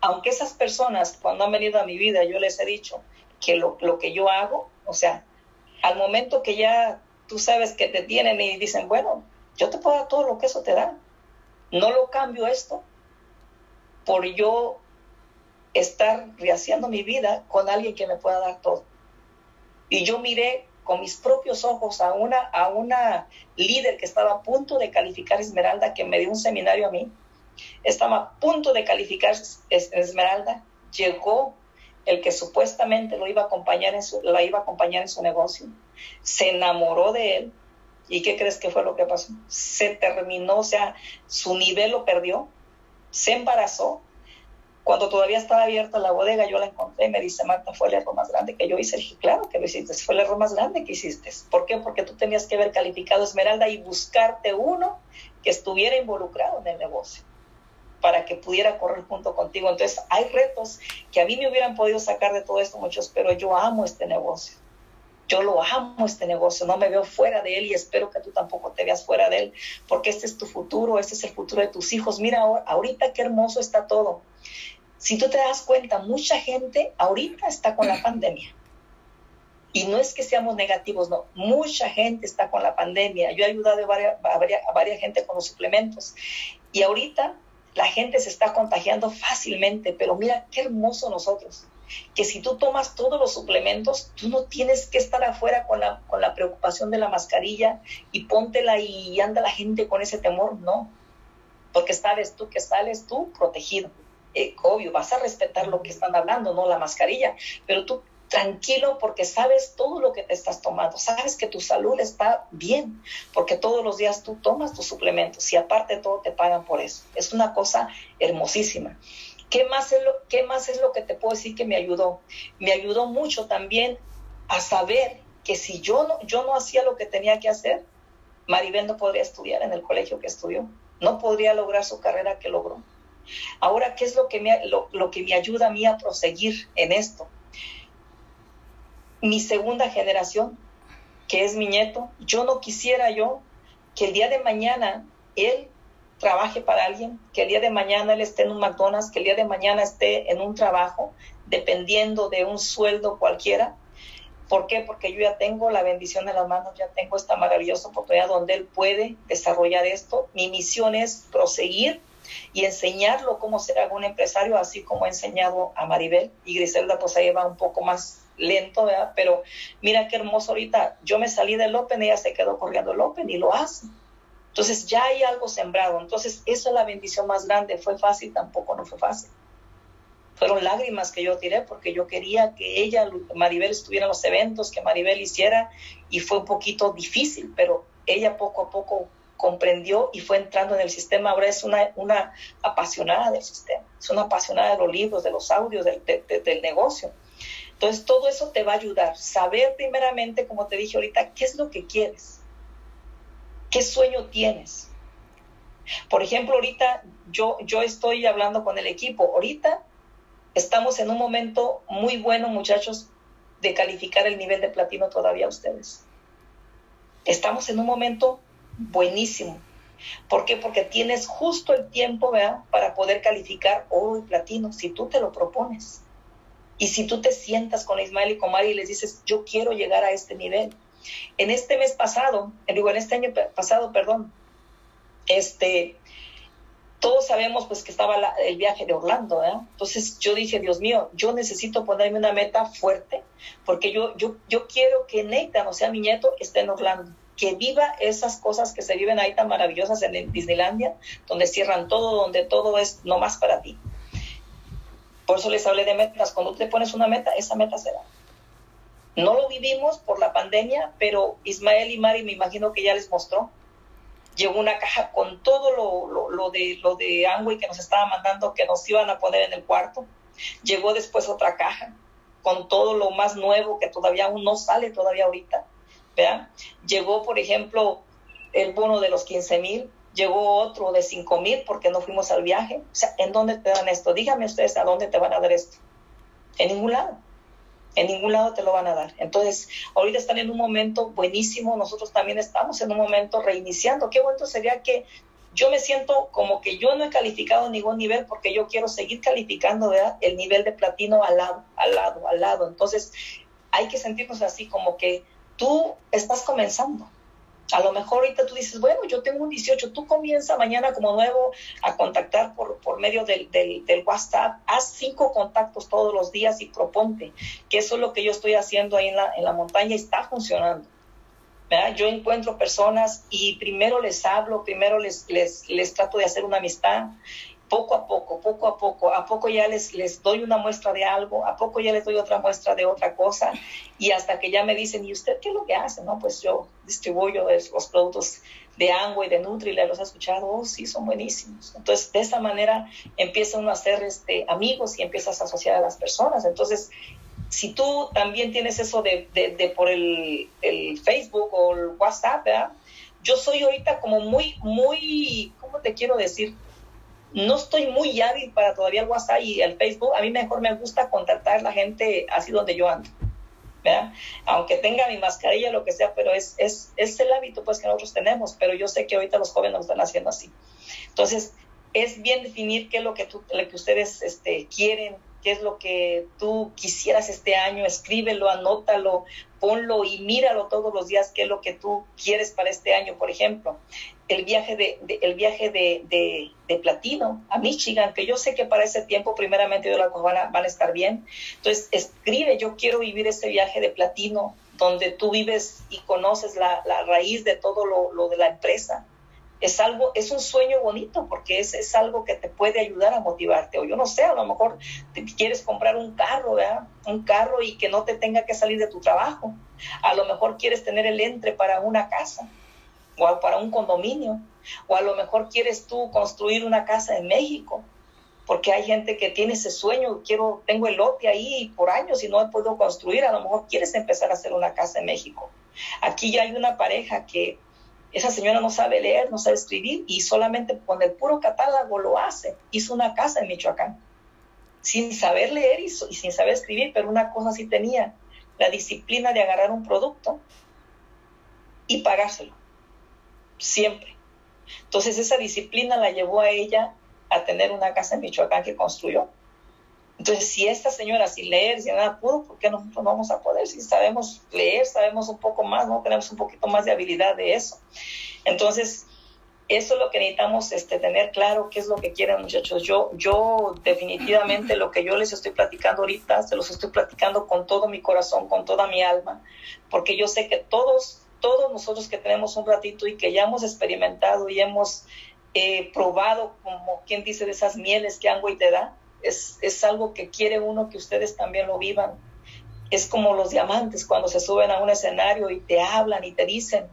Aunque esas personas, cuando han venido a mi vida, yo les he dicho, que lo, que yo hago, o sea, al momento que ya tú sabes que te tienen y dicen, bueno, yo te puedo dar todo lo que eso te da. No lo cambio esto por yo estar rehaciendo mi vida con alguien que me pueda dar todo. Y yo miré con mis propios ojos a una, a una líder que estaba a punto de calificar Esmeralda, que me dio un seminario a mí. Estaba a punto de calificar Esmeralda. Llegó el que supuestamente lo iba a acompañar en su, la iba a acompañar en su negocio, se enamoró de él. ¿Y qué crees que fue lo que pasó? Se terminó, o sea, su nivel lo perdió, se embarazó, Cuando todavía estaba abierta la bodega, yo la encontré y me dice, Marta, fue el error más grande que yo hice. Le dije, claro que lo hiciste, fue el error más grande que hiciste. ¿Por qué? Porque tú tenías que haber calificado Esmeralda y buscarte uno que estuviera involucrado en el negocio para que pudiera correr junto contigo. Entonces, hay retos que a mí me hubieran podido sacar de todo esto muchos, pero yo amo este negocio. Yo lo amo este negocio, no me veo fuera de él y espero que tú tampoco te veas fuera de él, porque este es tu futuro, este es el futuro de tus hijos. Mira ahorita qué hermoso está todo. Si tú te das cuenta, mucha gente ahorita está con la pandemia. Y no es que seamos negativos, no. Mucha gente está con la pandemia. Yo he ayudado a varias, a varias, a varias gente con los suplementos. Y ahorita la gente se está contagiando fácilmente, pero mira qué hermoso nosotros que si tú tomas todos los suplementos, tú no tienes que estar afuera con la, con la preocupación de la mascarilla y póntela y anda la gente con ese temor, no, porque sabes tú que sales tú protegido. Eh, obvio, vas a respetar lo que están hablando, no la mascarilla, pero tú tranquilo porque sabes todo lo que te estás tomando, sabes que tu salud está bien, porque todos los días tú tomas tus suplementos y aparte todo te pagan por eso. Es una cosa hermosísima. ¿Qué más, es lo, ¿Qué más es lo que te puedo decir que me ayudó? Me ayudó mucho también a saber que si yo no, yo no hacía lo que tenía que hacer, Maribel no podría estudiar en el colegio que estudió, no podría lograr su carrera que logró. Ahora, ¿qué es lo que me, lo, lo que me ayuda a mí a proseguir en esto? Mi segunda generación, que es mi nieto, yo no quisiera yo que el día de mañana él trabaje para alguien, que el día de mañana él esté en un McDonald's, que el día de mañana esté en un trabajo, dependiendo de un sueldo cualquiera. ¿Por qué? Porque yo ya tengo la bendición de las manos, ya tengo esta maravillosa oportunidad donde él puede desarrollar esto. Mi misión es proseguir y enseñarlo cómo ser algún empresario, así como he enseñado a Maribel. Y Griselda pues ahí va un poco más lento, ¿verdad? Pero mira qué hermoso ahorita. Yo me salí del Open, ella se quedó corriendo el Open y lo hace. Entonces ya hay algo sembrado. Entonces esa es la bendición más grande. ¿Fue fácil? Tampoco no fue fácil. Fueron lágrimas que yo tiré porque yo quería que ella, Maribel, estuviera en los eventos, que Maribel hiciera y fue un poquito difícil, pero ella poco a poco comprendió y fue entrando en el sistema. Ahora es una, una apasionada del sistema, es una apasionada de los libros, de los audios, del, del negocio. Entonces todo eso te va a ayudar. Saber primeramente, como te dije ahorita, qué es lo que quieres ¿Qué sueño tienes? Por ejemplo, ahorita yo, yo estoy hablando con el equipo. Ahorita estamos en un momento muy bueno, muchachos, de calificar el nivel de platino todavía ustedes. Estamos en un momento buenísimo. ¿Por qué? Porque tienes justo el tiempo ¿verdad? para poder calificar oro y platino si tú te lo propones. Y si tú te sientas con Ismael y con Mari y les dices, yo quiero llegar a este nivel. En este mes pasado, digo, en este año pasado, perdón, este, todos sabemos pues que estaba el viaje de Orlando, ¿eh? Entonces yo dije, Dios mío, yo necesito ponerme una meta fuerte porque yo, yo, yo quiero que Nathan, o sea, mi nieto, esté en Orlando, que viva esas cosas que se viven ahí tan maravillosas en Disneylandia, donde cierran todo, donde todo es nomás para ti. Por eso les hablé de metas. Cuando te pones una meta, esa meta será. No lo vivimos por la pandemia, pero Ismael y Mari me imagino que ya les mostró. Llegó una caja con todo lo, lo, de lo de que nos estaba mandando que nos iban a poner en el cuarto. Llegó después otra caja con todo lo más nuevo que todavía aún no sale todavía ahorita. ¿vean? Llegó, por ejemplo, el bono de los 15 mil, llegó otro de 5 mil porque no fuimos al viaje. O sea, ¿en dónde te dan esto? Dígame ustedes a dónde te van a dar esto. En ningún lado. En ningún lado te lo van a dar. Entonces, ahorita están en un momento buenísimo, nosotros también estamos en un momento reiniciando. Qué bueno sería que yo me siento como que yo no he calificado ningún nivel porque yo quiero seguir calificando el nivel de platino al lado, al lado, al lado. Entonces, hay que sentirnos así como que tú estás comenzando a lo mejor ahorita tú dices, bueno, yo tengo un 18, tú comienza mañana como nuevo a contactar por, por medio del, del, WhatsApp, haz cinco contactos todos los días y proponte, que eso es lo que yo estoy haciendo ahí en la, en la montaña y está funcionando. ¿verdad? Yo encuentro personas y primero les hablo, primero les, les, les trato de hacer una amistad poco a poco, poco a poco, a poco ya les, les doy una muestra de algo, a poco ya les doy otra muestra de otra cosa, y hasta que ya me dicen, ¿y usted qué es lo que hace? No, pues yo distribuyo los productos de Angua y de Nutri, los he escuchado, oh, sí, son buenísimos. Entonces, de esta manera empieza uno a ser este, amigos y empiezas a asociar a las personas. Entonces, si tú también tienes eso de, de, por el, el, Facebook o el WhatsApp, ¿verdad? Yo soy ahorita como muy, muy, ¿cómo te quiero decir? No estoy muy hábil para todavía el WhatsApp y el Facebook. A mí mejor me gusta contactar a la gente así donde yo ando. Aunque tenga mi mascarilla, lo que sea, pero es, es, es el hábito pues que nosotros tenemos, pero yo sé que ahorita los jóvenes lo están haciendo así. Entonces, es bien definir qué es lo que, tú, lo que ustedes este, quieren, qué es lo que tú quisieras este año, escríbelo, anótalo, ponlo y míralo todos los días, qué es lo que tú quieres para este año, por ejemplo. El viaje de, el viaje de, de, Platino a Michigan, que yo sé que para ese tiempo primeramente de la van van a estar bien. Entonces, escribe, yo quiero vivir ese viaje de Platino, donde tú vives y conoces la, la raíz de todo lo, lo de la empresa es algo, es un sueño bonito porque es, es, algo que te puede ayudar a motivarte. O yo no sé, a lo mejor te quieres comprar un carro, ¿verdad? Un carro y que no te tenga que salir de tu trabajo. A lo mejor quieres tener el entre para una casa o para un condominio. O a lo mejor quieres tú construir una casa en México. Porque hay gente que tiene ese sueño, quiero, tengo el lote ahí por años y no he podido construir, a lo mejor quieres empezar a hacer una casa en México. Aquí ya hay una pareja que esa señora no sabe leer, no sabe escribir y solamente con el puro catálogo lo hace. Hizo una casa en Michoacán, sin saber leer y, sin saber escribir, pero una cosa sí tenía, la disciplina de agarrar un producto y pagárselo, siempre. Entonces esa disciplina la llevó a ella a tener una casa en Michoacán que construyó. Entonces, si esta señora sin leer, sin nada puro, ¿por qué nosotros no vamos a poder? Si sabemos leer, sabemos un poco más, ¿no? Tenemos un poquito más de habilidad de eso. Entonces, eso es lo que necesitamos este, tener claro, qué es lo que quieren muchachos. Yo, yo definitivamente lo que yo les estoy platicando ahorita, se los estoy platicando con todo mi corazón, con toda mi alma, porque yo sé que todos, todos nosotros que tenemos un ratito y que ya hemos experimentado y hemos eh, probado, como quien dice, de esas mieles que y te da, es, algo que quiere uno que ustedes también lo vivan. Es como los diamantes cuando se suben a un escenario y te hablan y te dicen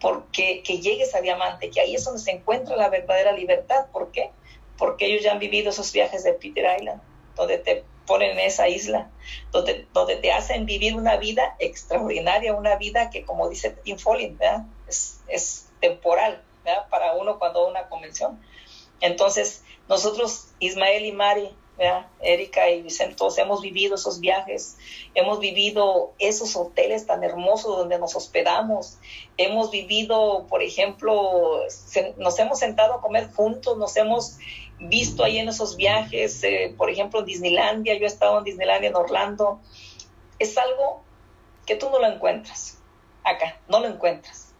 porque que llegues a diamante, que ahí es donde se encuentra la verdadera libertad. ¿Por qué? Porque ellos ya han vivido esos viajes de Peter Island, donde te ponen en esa isla, donde, donde te hacen vivir una vida extraordinaria, una vida que, como dice Tim Es, es temporal para uno cuando una convención. Entonces, nosotros, Ismael y Mari, Erika y Vicente, todos hemos vivido esos viajes, hemos vivido esos hoteles tan hermosos donde nos hospedamos, hemos vivido, por ejemplo, nos hemos sentado a comer juntos, nos hemos visto ahí en esos viajes, eh, por ejemplo, en Disneylandia, yo he estado en Disneylandia en Orlando, es algo que tú no lo encuentras acá, no lo encuentras.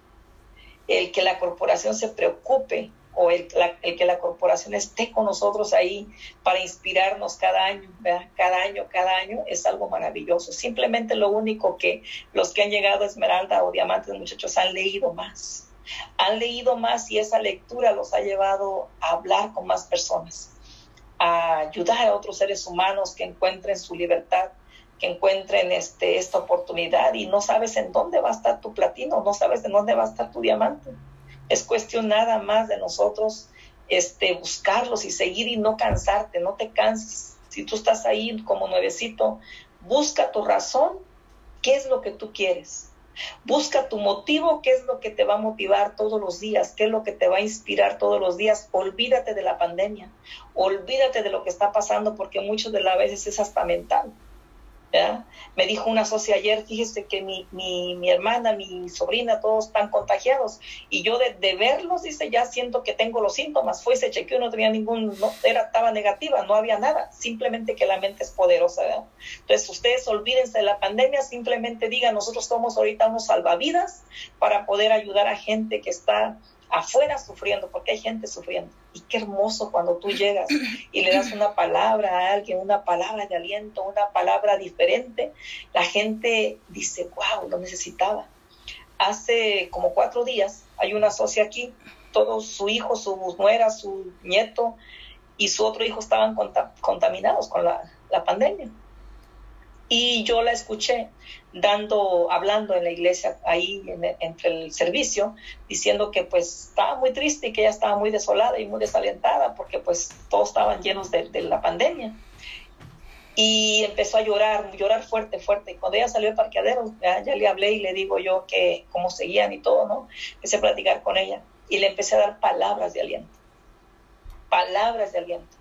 El que la corporación se preocupe o el, que la corporación esté con nosotros ahí para inspirarnos cada año, cada año, cada año, es algo maravilloso. Simplemente lo único que los que han llegado a Esmeralda o Diamantes, muchachos, han leído más. Han leído más y esa lectura los ha llevado a hablar con más personas, a ayudar a otros seres humanos que encuentren su libertad, que encuentren este, esta oportunidad y no sabes en dónde va a estar tu platino, no sabes en dónde va a estar tu diamante. Es cuestión nada más de nosotros este, buscarlos y seguir y no cansarte, no te canses. Si tú estás ahí como nuevecito, busca tu razón, qué es lo que tú quieres. Busca tu motivo, qué es lo que te va a motivar todos los días, qué es lo que te va a inspirar todos los días. Olvídate de la pandemia, olvídate de lo que está pasando porque muchas de las veces es hasta mental. Me dijo una socia ayer, fíjese que mi, mi, hermana, mi sobrina, todos están contagiados. Y yo de, verlos, dice, ya siento que tengo los síntomas. Fue, se chequeó, no tenía ningún, no, era, estaba negativa, no había nada. Simplemente que la mente es poderosa, Entonces, ustedes olvídense de la pandemia, simplemente digan, nosotros somos ahorita unos salvavidas para poder ayudar a gente que está afuera sufriendo, porque hay gente sufriendo. Y qué hermoso cuando tú llegas y le das una palabra a alguien, una palabra de aliento, una palabra diferente, la gente dice, wow, lo necesitaba. Hace como cuatro días hay una socia aquí, todo su hijo, su nuera, su nieto, y su otro hijo estaban contaminados con la, la pandemia. Y yo la escuché dando, hablando en la iglesia ahí entre el servicio, diciendo que pues estaba muy triste y que ella estaba muy desolada y muy desalentada porque pues todos estaban llenos de, la pandemia. Y empezó a llorar, llorar fuerte, fuerte. Y cuando ella salió del parqueadero, ya, ya, le hablé y le digo yo que cómo seguían y todo, ¿no? Empecé a platicar con ella y le empecé a dar palabras de aliento. Palabras de aliento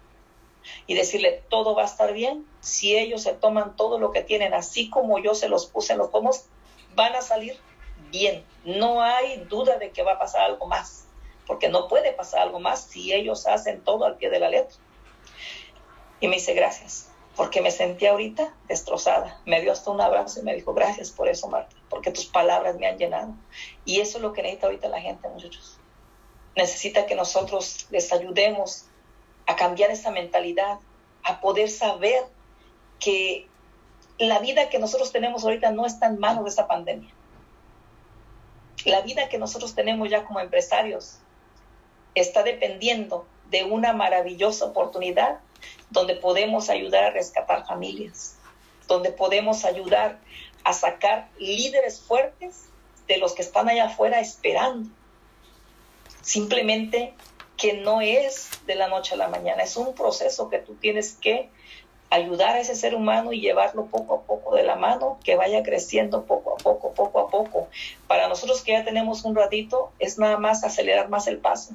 y decirle, todo va a estar bien. Si ellos se toman todo lo que tienen, así como yo se los puse en los pomos, van a salir bien. No hay duda de que va a pasar algo más, porque no puede pasar algo más si ellos hacen todo al pie de la letra. Y me dice, gracias, porque me sentí ahorita destrozada. Me dio hasta un abrazo y me dijo, gracias por eso, Marta, porque tus palabras me han llenado. Y eso es lo que necesita ahorita la gente, muchachos. Necesita que nosotros les ayudemos a cambiar esa mentalidad, a poder saber que la vida que nosotros tenemos ahorita no está en manos de esa pandemia. La vida que nosotros tenemos ya como empresarios está dependiendo de una maravillosa oportunidad donde podemos ayudar a rescatar familias, donde podemos ayudar a sacar líderes fuertes de los que están allá afuera esperando. Simplemente que no es de la noche a la mañana, es un proceso que tú tienes que ayudar a ese ser humano y llevarlo poco a poco de la mano, que vaya creciendo poco a poco, poco a poco. Para nosotros que ya tenemos un ratito, es nada más acelerar más el paso,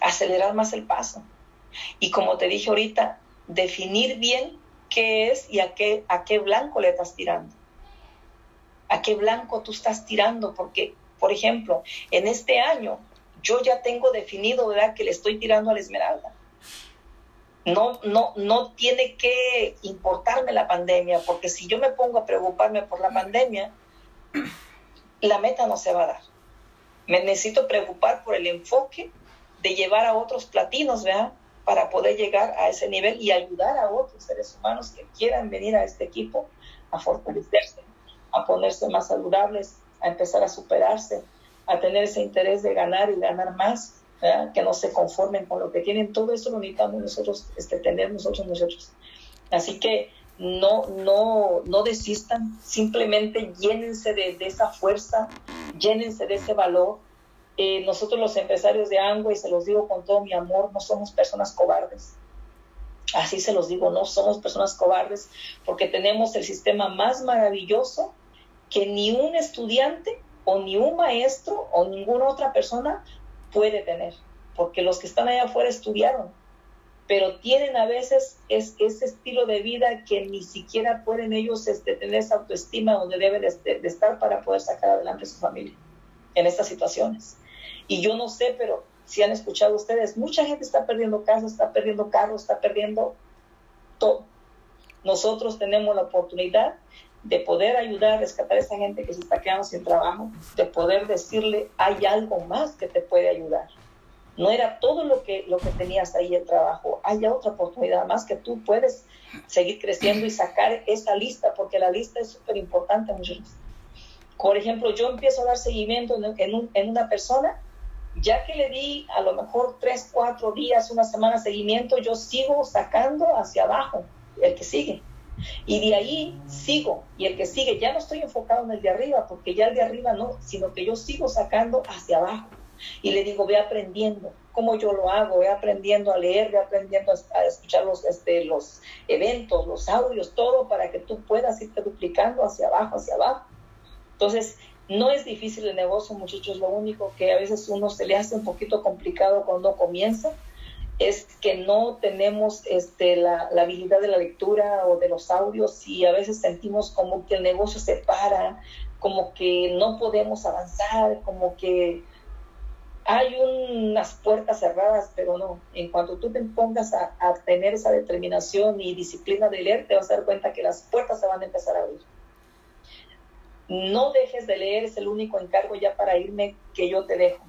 acelerar más el paso. Y como te dije ahorita, definir bien qué es y a qué, a qué blanco le estás tirando. A qué blanco tú estás tirando, porque, por ejemplo, en este año yo ya tengo definido, ¿verdad?, que le estoy tirando a la esmeralda. No, no, no tiene que importarme la pandemia, porque si yo me pongo a preocuparme por la pandemia, la meta no se va a dar. Me necesito preocupar por el enfoque de llevar a otros platinos, ¿verdad? Para poder llegar a ese nivel y ayudar a otros seres humanos que quieran venir a este equipo a fortalecerse, a ponerse más saludables, a empezar a superarse, a tener ese interés de ganar y ganar más, que no se conformen con lo que tienen. Todo eso lo necesitamos nosotros este, tener nosotros nosotros. Así que no, no, no desistan, simplemente llénense de, esa fuerza, llénense de ese valor. Eh, nosotros los empresarios de Angua, y se los digo con todo mi amor, no somos personas cobardes. Así se los digo, no somos personas cobardes porque tenemos el sistema más maravilloso que ni un estudiante o ni un maestro o ninguna otra persona puede tener, porque los que están allá afuera estudiaron, pero tienen a veces es, ese estilo de vida que ni siquiera pueden ellos este, tener esa autoestima donde deben de, estar para poder sacar adelante a su familia en estas situaciones. Y yo no sé, pero si han escuchado ustedes, mucha gente está perdiendo casa, está perdiendo carros, está perdiendo todo. Nosotros tenemos la oportunidad de poder ayudar a rescatar a esa gente que se está quedando sin trabajo, de poder decirle, hay algo más que te puede ayudar. No era todo lo que, lo que tenías ahí el trabajo, hay otra oportunidad más que tú puedes seguir creciendo y sacar esa lista, porque la lista es súper importante. Por ejemplo, yo empiezo a dar seguimiento en, en una persona, ya que le di a lo mejor tres, cuatro días, una semana seguimiento, yo sigo sacando hacia abajo el que sigue y de ahí sigo, y el que sigue, ya no estoy enfocado en el de arriba, porque ya el de arriba no, sino que yo sigo sacando hacia abajo. Y le digo, ve aprendiendo cómo yo lo hago, ve aprendiendo a leer, ve aprendiendo a, escuchar los, este, los eventos, los audios, todo para que tú puedas irte duplicando hacia abajo, hacia abajo. Entonces, no es difícil el negocio, muchachos, lo único que a veces uno se le hace un poquito complicado cuando comienza, es que no tenemos este, la, habilidad de la lectura o de los audios y a veces sentimos como que el negocio se para, como que no podemos avanzar, como que hay unas puertas cerradas, pero no. En cuanto tú te pongas a, a, tener esa determinación y disciplina de leer, te vas a dar cuenta que las puertas se van a empezar a abrir. No dejes de leer, es el único encargo ya para irme que yo te dejo.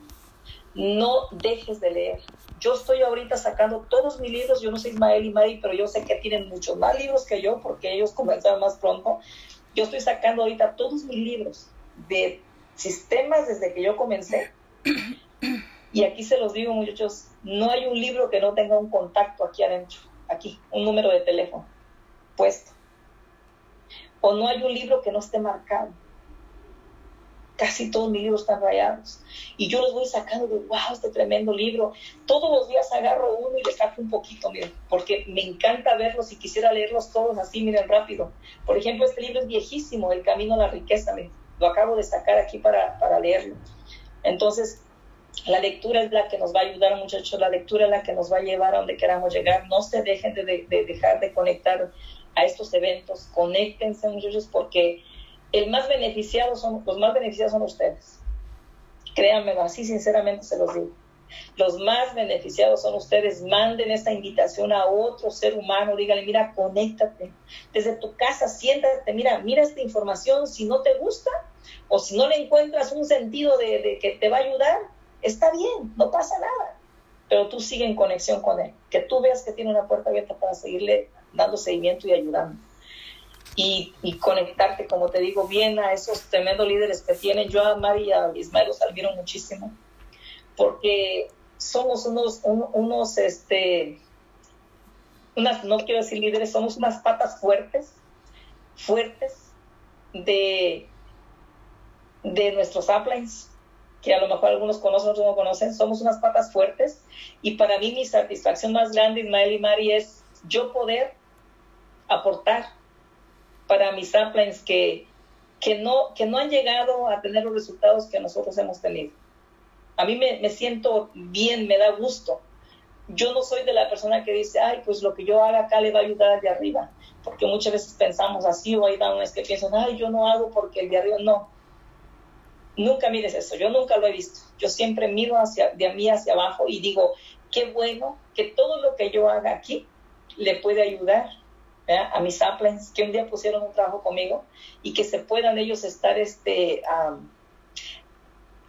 No dejes de leer yo estoy ahorita sacando todos mis libros, yo no sé Ismael y Mari, pero yo sé que tienen muchos más libros que yo porque ellos comenzaron más pronto. Yo estoy sacando ahorita todos mis libros de sistemas desde que yo comencé Y aquí se los digo, muchachos, no hay un libro que no tenga un contacto aquí adentro, aquí, un número de teléfono puesto. O no hay un libro que no esté marcado. Casi todos mis libros están rayados. Y yo los voy sacando de, wow, este tremendo libro. Todos los días agarro uno y le saco un poquito, miren, porque me encanta verlos y quisiera leerlos todos así, miren, rápido. Por ejemplo, este libro es viejísimo, El Camino a la Riqueza, lo acabo de sacar aquí para, para leerlo. Entonces, la lectura es la que nos va a ayudar, muchachos. La lectura es la que nos va a llevar a donde queramos llegar. No se dejen de, dejar de conectar a estos eventos. Conéctense, muchachos, porque el más beneficiado son, los más beneficiados son ustedes. Créanme, así sinceramente se los digo. Los más beneficiados son ustedes. Manden esta invitación a otro ser humano. Díganle, mira, conéctate. Desde tu casa, siéntate. Mira, mira esta información. Si no te gusta o si no le encuentras un sentido de que te va a ayudar, está bien, no pasa nada, pero tú sigue en conexión con él, que tú veas que tiene una puerta abierta para seguirle dando seguimiento y ayudando. Y, conectarte, como te digo, bien a esos tremendos líderes que tienen. Yo a Mari y a Ismael los admiro muchísimo, porque somos unos, unos, este, unas, no quiero decir líderes, somos unas patas fuertes, fuertes de, de nuestros uplines, que a lo mejor algunos conocen, otros no conocen, somos unas patas fuertes y para mí mi satisfacción más grande, Ismael y Mari, es yo poder aportar para mis uplines que, que, no, que no han llegado a tener los resultados que nosotros hemos tenido. A mí me, me siento bien, me da gusto. Yo no soy de la persona que dice, ay, pues lo que yo haga acá le va a ayudar al de arriba, porque muchas veces pensamos así o hay es que piensan, ay, yo no hago porque el de arriba no Nunca mires eso, yo nunca lo he visto. Yo siempre miro hacia, de mí hacia abajo y digo, qué bueno que todo lo que yo haga aquí le puede ayudar a mis saplings que un día pusieron un trabajo conmigo y que se puedan ellos estar este,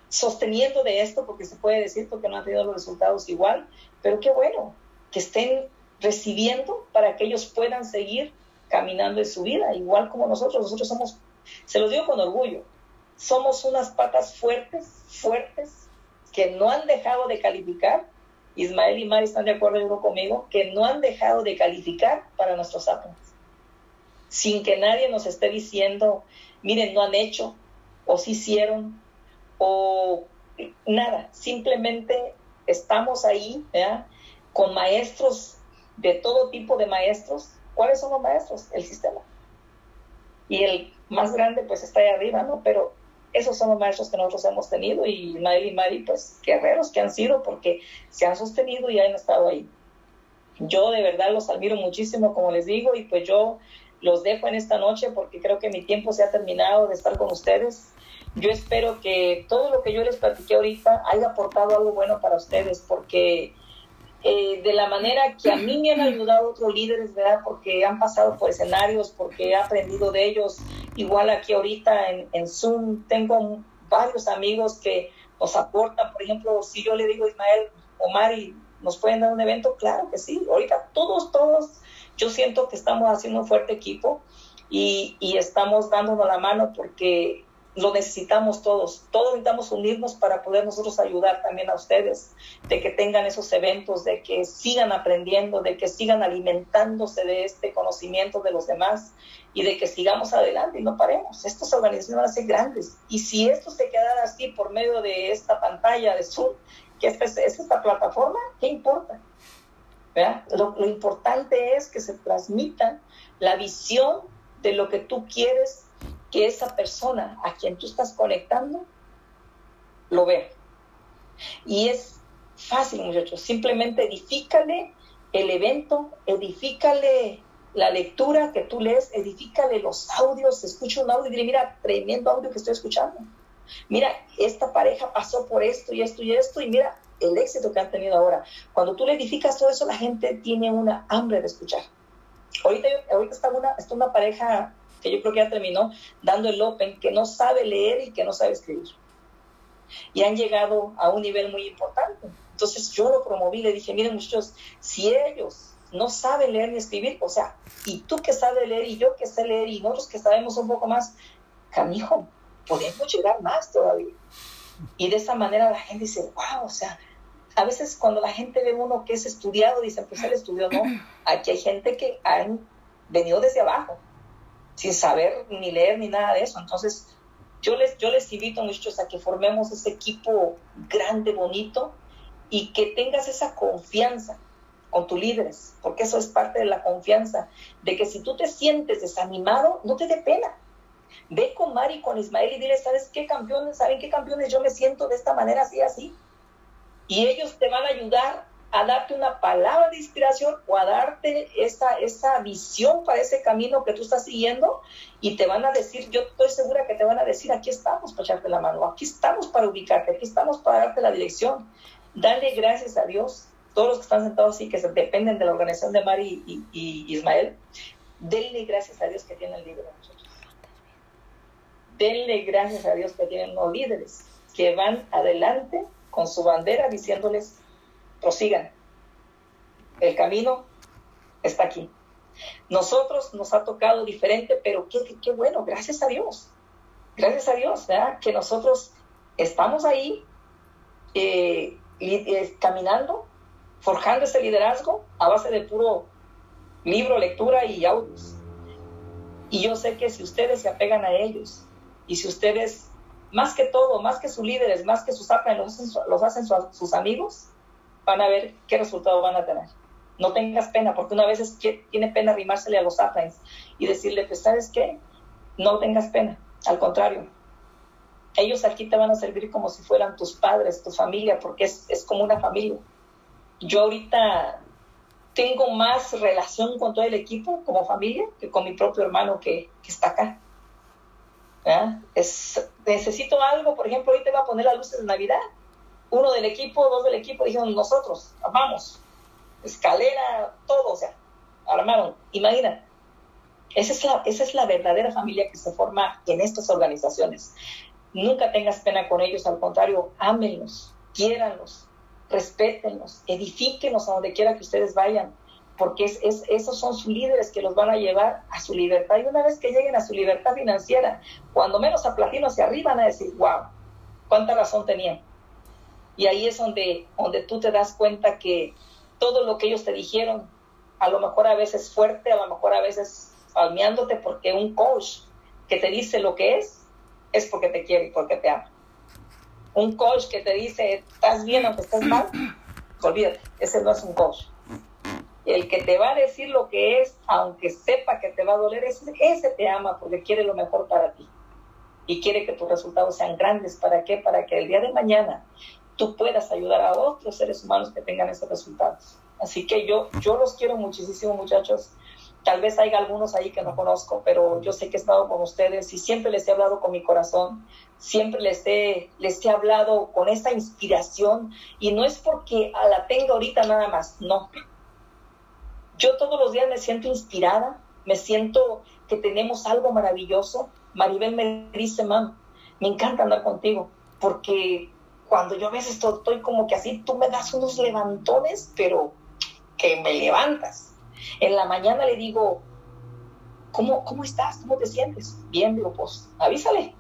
sosteniendo de esto, porque se puede decir porque no han tenido los resultados igual, pero qué bueno que estén recibiendo para que ellos puedan seguir caminando en su vida, igual como nosotros. Nosotros somos, se los digo con orgullo, somos unas patas fuertes, fuertes, que no han dejado de calificar. Ismael y Mari están de acuerdo uno conmigo, que no han dejado de calificar para nuestros Apples. Sin que nadie nos esté diciendo, miren, no han hecho, o sí hicieron, o nada. Simplemente estamos ahí, Con maestros, de todo tipo de maestros. ¿Cuáles son los maestros? El sistema. Y el más grande, pues está ahí arriba, ¿no? Pero esos son los maestros que nosotros hemos tenido y Mael y Mari, pues guerreros que han sido porque se han sostenido y han estado ahí. Yo de verdad los admiro muchísimo, como les digo, y pues yo los dejo en esta noche porque creo que mi tiempo se ha terminado de estar con ustedes. Yo espero que todo lo que yo les platiqué ahorita haya aportado algo bueno para ustedes, porque eh, de la manera que a mí me han ayudado otros líderes, ¿verdad? Porque han pasado por escenarios, porque he aprendido de ellos. Igual aquí ahorita en, en Zoom tengo varios amigos que nos aportan. Por ejemplo, si yo le digo a Ismael, Omar, y ¿nos pueden dar un evento? Claro que sí. Ahorita todos, todos, yo siento que estamos haciendo un fuerte equipo y, y estamos dándonos la mano porque lo necesitamos todos. Todos necesitamos unirnos para poder nosotros ayudar también a ustedes, de que tengan esos eventos, de que sigan aprendiendo, de que sigan alimentándose de este conocimiento de los demás y de que sigamos adelante y no paremos. Estas organizaciones van a ser grandes. Y si esto se quedara así por medio de esta pantalla de Zoom, que esta es, esta plataforma, ¿qué importa? Lo, lo importante es que se transmita la visión de lo que tú quieres que esa persona a quien tú estás conectando lo vea. Y es fácil, muchachos. Simplemente edifícale el evento, edifícale la lectura que tú lees, edifícale los audios, escucha un audio y dile, mira, tremendo audio que estoy escuchando. Mira, esta pareja pasó por esto y esto y esto y mira el éxito que han tenido ahora. Cuando tú le edificas todo eso, la gente tiene una hambre de escuchar. Ahorita, ahorita está, una, está una pareja que yo creo que ya terminó, dando el Open, que no sabe leer y que no sabe escribir. Y han llegado a un nivel muy importante. Entonces yo lo promoví, le dije, miren muchachos, si ellos no saben leer ni escribir, o sea, y tú que sabes leer y yo que sé leer y nosotros que sabemos un poco más, camijo, podemos llegar más todavía. Y de esa manera la gente dice, wow, o sea, a veces cuando la gente ve uno que es estudiado, dicen, pues él estudió, no. Aquí hay gente que han venido desde abajo, sin saber ni leer ni nada de eso. Entonces, yo les, yo les invito, muchachos, a que formemos ese equipo grande, bonito, y que tengas esa confianza con tus líderes, porque eso es parte de la confianza, de que si tú te sientes desanimado, no te dé pena. Ve con Mari, con Ismael y dile, ¿sabes qué campeones? ¿Saben qué campeones? Yo me siento de esta manera, así, así. Y ellos te van a ayudar a darte una palabra de inspiración o a darte esa, esa visión para ese camino que tú estás siguiendo y te van a decir, yo estoy segura que te van a decir, aquí estamos para echarte la mano, aquí estamos para ubicarte, aquí estamos para darte la dirección. Dale gracias a Dios, todos los que están sentados y que dependen de la organización de Mari y, Ismael, denle gracias a Dios que tienen líderes nosotros. Denle gracias a Dios que tienen los líderes que van adelante con su bandera diciéndoles, prosigan. El camino está aquí. Nosotros nos ha tocado diferente, pero qué, qué, bueno, gracias a Dios. Gracias a Dios, ¿verdad? que nosotros estamos ahí eh, eh, caminando, forjando ese liderazgo a base de puro libro, lectura y audios. Y yo sé que si ustedes se apegan a ellos y si ustedes, más que todo, más que sus líderes, más que sus apenas los los hacen sus amigos, van a ver qué resultado van a tener. No tengas pena, porque una vez es que tiene pena arrimársele a los uplines y decirle, pues, ¿sabes qué? No tengas pena, al contrario. Ellos aquí te van a servir como si fueran tus padres, tu familia, porque es, es como una familia. Yo ahorita tengo más relación con todo el equipo como familia que con mi propio hermano que, que está acá. Es, necesito algo, por ejemplo, ahorita va a poner las luces de Navidad uno del equipo, dos del equipo dijeron nosotros, vamos, escalera, todo, o sea, armaron, imagina. Esa es, la, esa es la verdadera familia que se forma en estas organizaciones. Nunca tengas pena con ellos, al contrario, ámenlos, quiéranlos, respétenlos, edifíquenos a donde quiera que ustedes vayan, porque es, es, esos son sus líderes que los van a llevar a su libertad. Y una vez que lleguen a su libertad financiera, cuando menos a platino hacia arriba, van a decir, wow, cuánta razón tenían y ahí es donde, donde tú te das cuenta que todo lo que ellos te dijeron, a lo mejor a veces fuerte, a lo mejor a veces palmeándote, porque un coach que te dice lo que es, es porque te quiere y porque te ama. Un coach que te dice, estás bien aunque estés mal, [clears throat] olvídate, ese no es un coach. El que te va a decir lo que es, aunque sepa que te va a doler, ese, ese te ama porque quiere lo mejor para ti. Y quiere que tus resultados sean grandes. ¿Para qué? Para que el día de mañana tú puedas ayudar a otros seres humanos que tengan esos resultados. Así que yo, yo los quiero muchísimo, muchachos. Tal vez haya algunos ahí que no conozco, pero yo sé que he estado con ustedes y siempre les he hablado con mi corazón, siempre les he, les he hablado con esta inspiración y no es porque la tenga ahorita nada más, no. Yo todos los días me siento inspirada, me siento que tenemos algo maravilloso. Maribel me dice, mam, me encanta andar contigo porque cuando yo a veces estoy como que así, tú me das unos levantones, pero que me levantas. En la mañana le digo, ¿cómo, cómo estás? ¿Cómo te sientes? Bien, digo, pues avísale,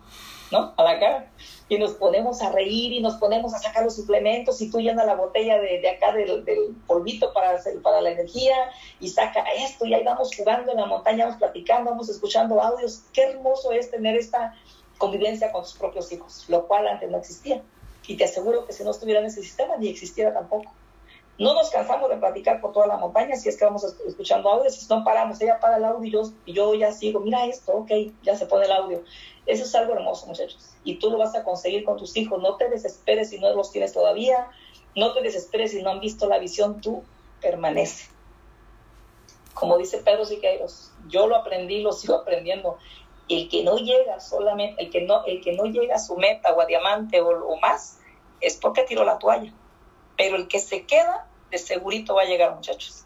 ¿no? A la cara. Y nos ponemos a reír y nos ponemos a sacar los suplementos y tú llenas la botella de, acá del, polvito para, para la energía y saca esto y ahí vamos jugando en la montaña, vamos platicando, vamos escuchando audios. Qué hermoso es tener esta convivencia con tus propios hijos, lo cual antes no existía. Y te aseguro que si no estuviera en ese sistema, ni existiera tampoco. No nos cansamos de platicar por toda la montaña si es que vamos escuchando audio, si no paramos, ella para el audio y yo, y yo ya sigo, mira esto, ok, ya se pone el audio. Eso es algo hermoso, muchachos. Y tú lo vas a conseguir con tus hijos. No te desesperes si no los tienes todavía. No te desesperes si no han visto la visión. Tú permanece. Como dice Pedro Siqueiros, yo lo aprendí, lo sigo aprendiendo el que no llega solamente, el que no, el que no llega a su meta o a diamante o, más, es porque tiró la toalla. Pero el que se queda, de segurito va a llegar, muchachos.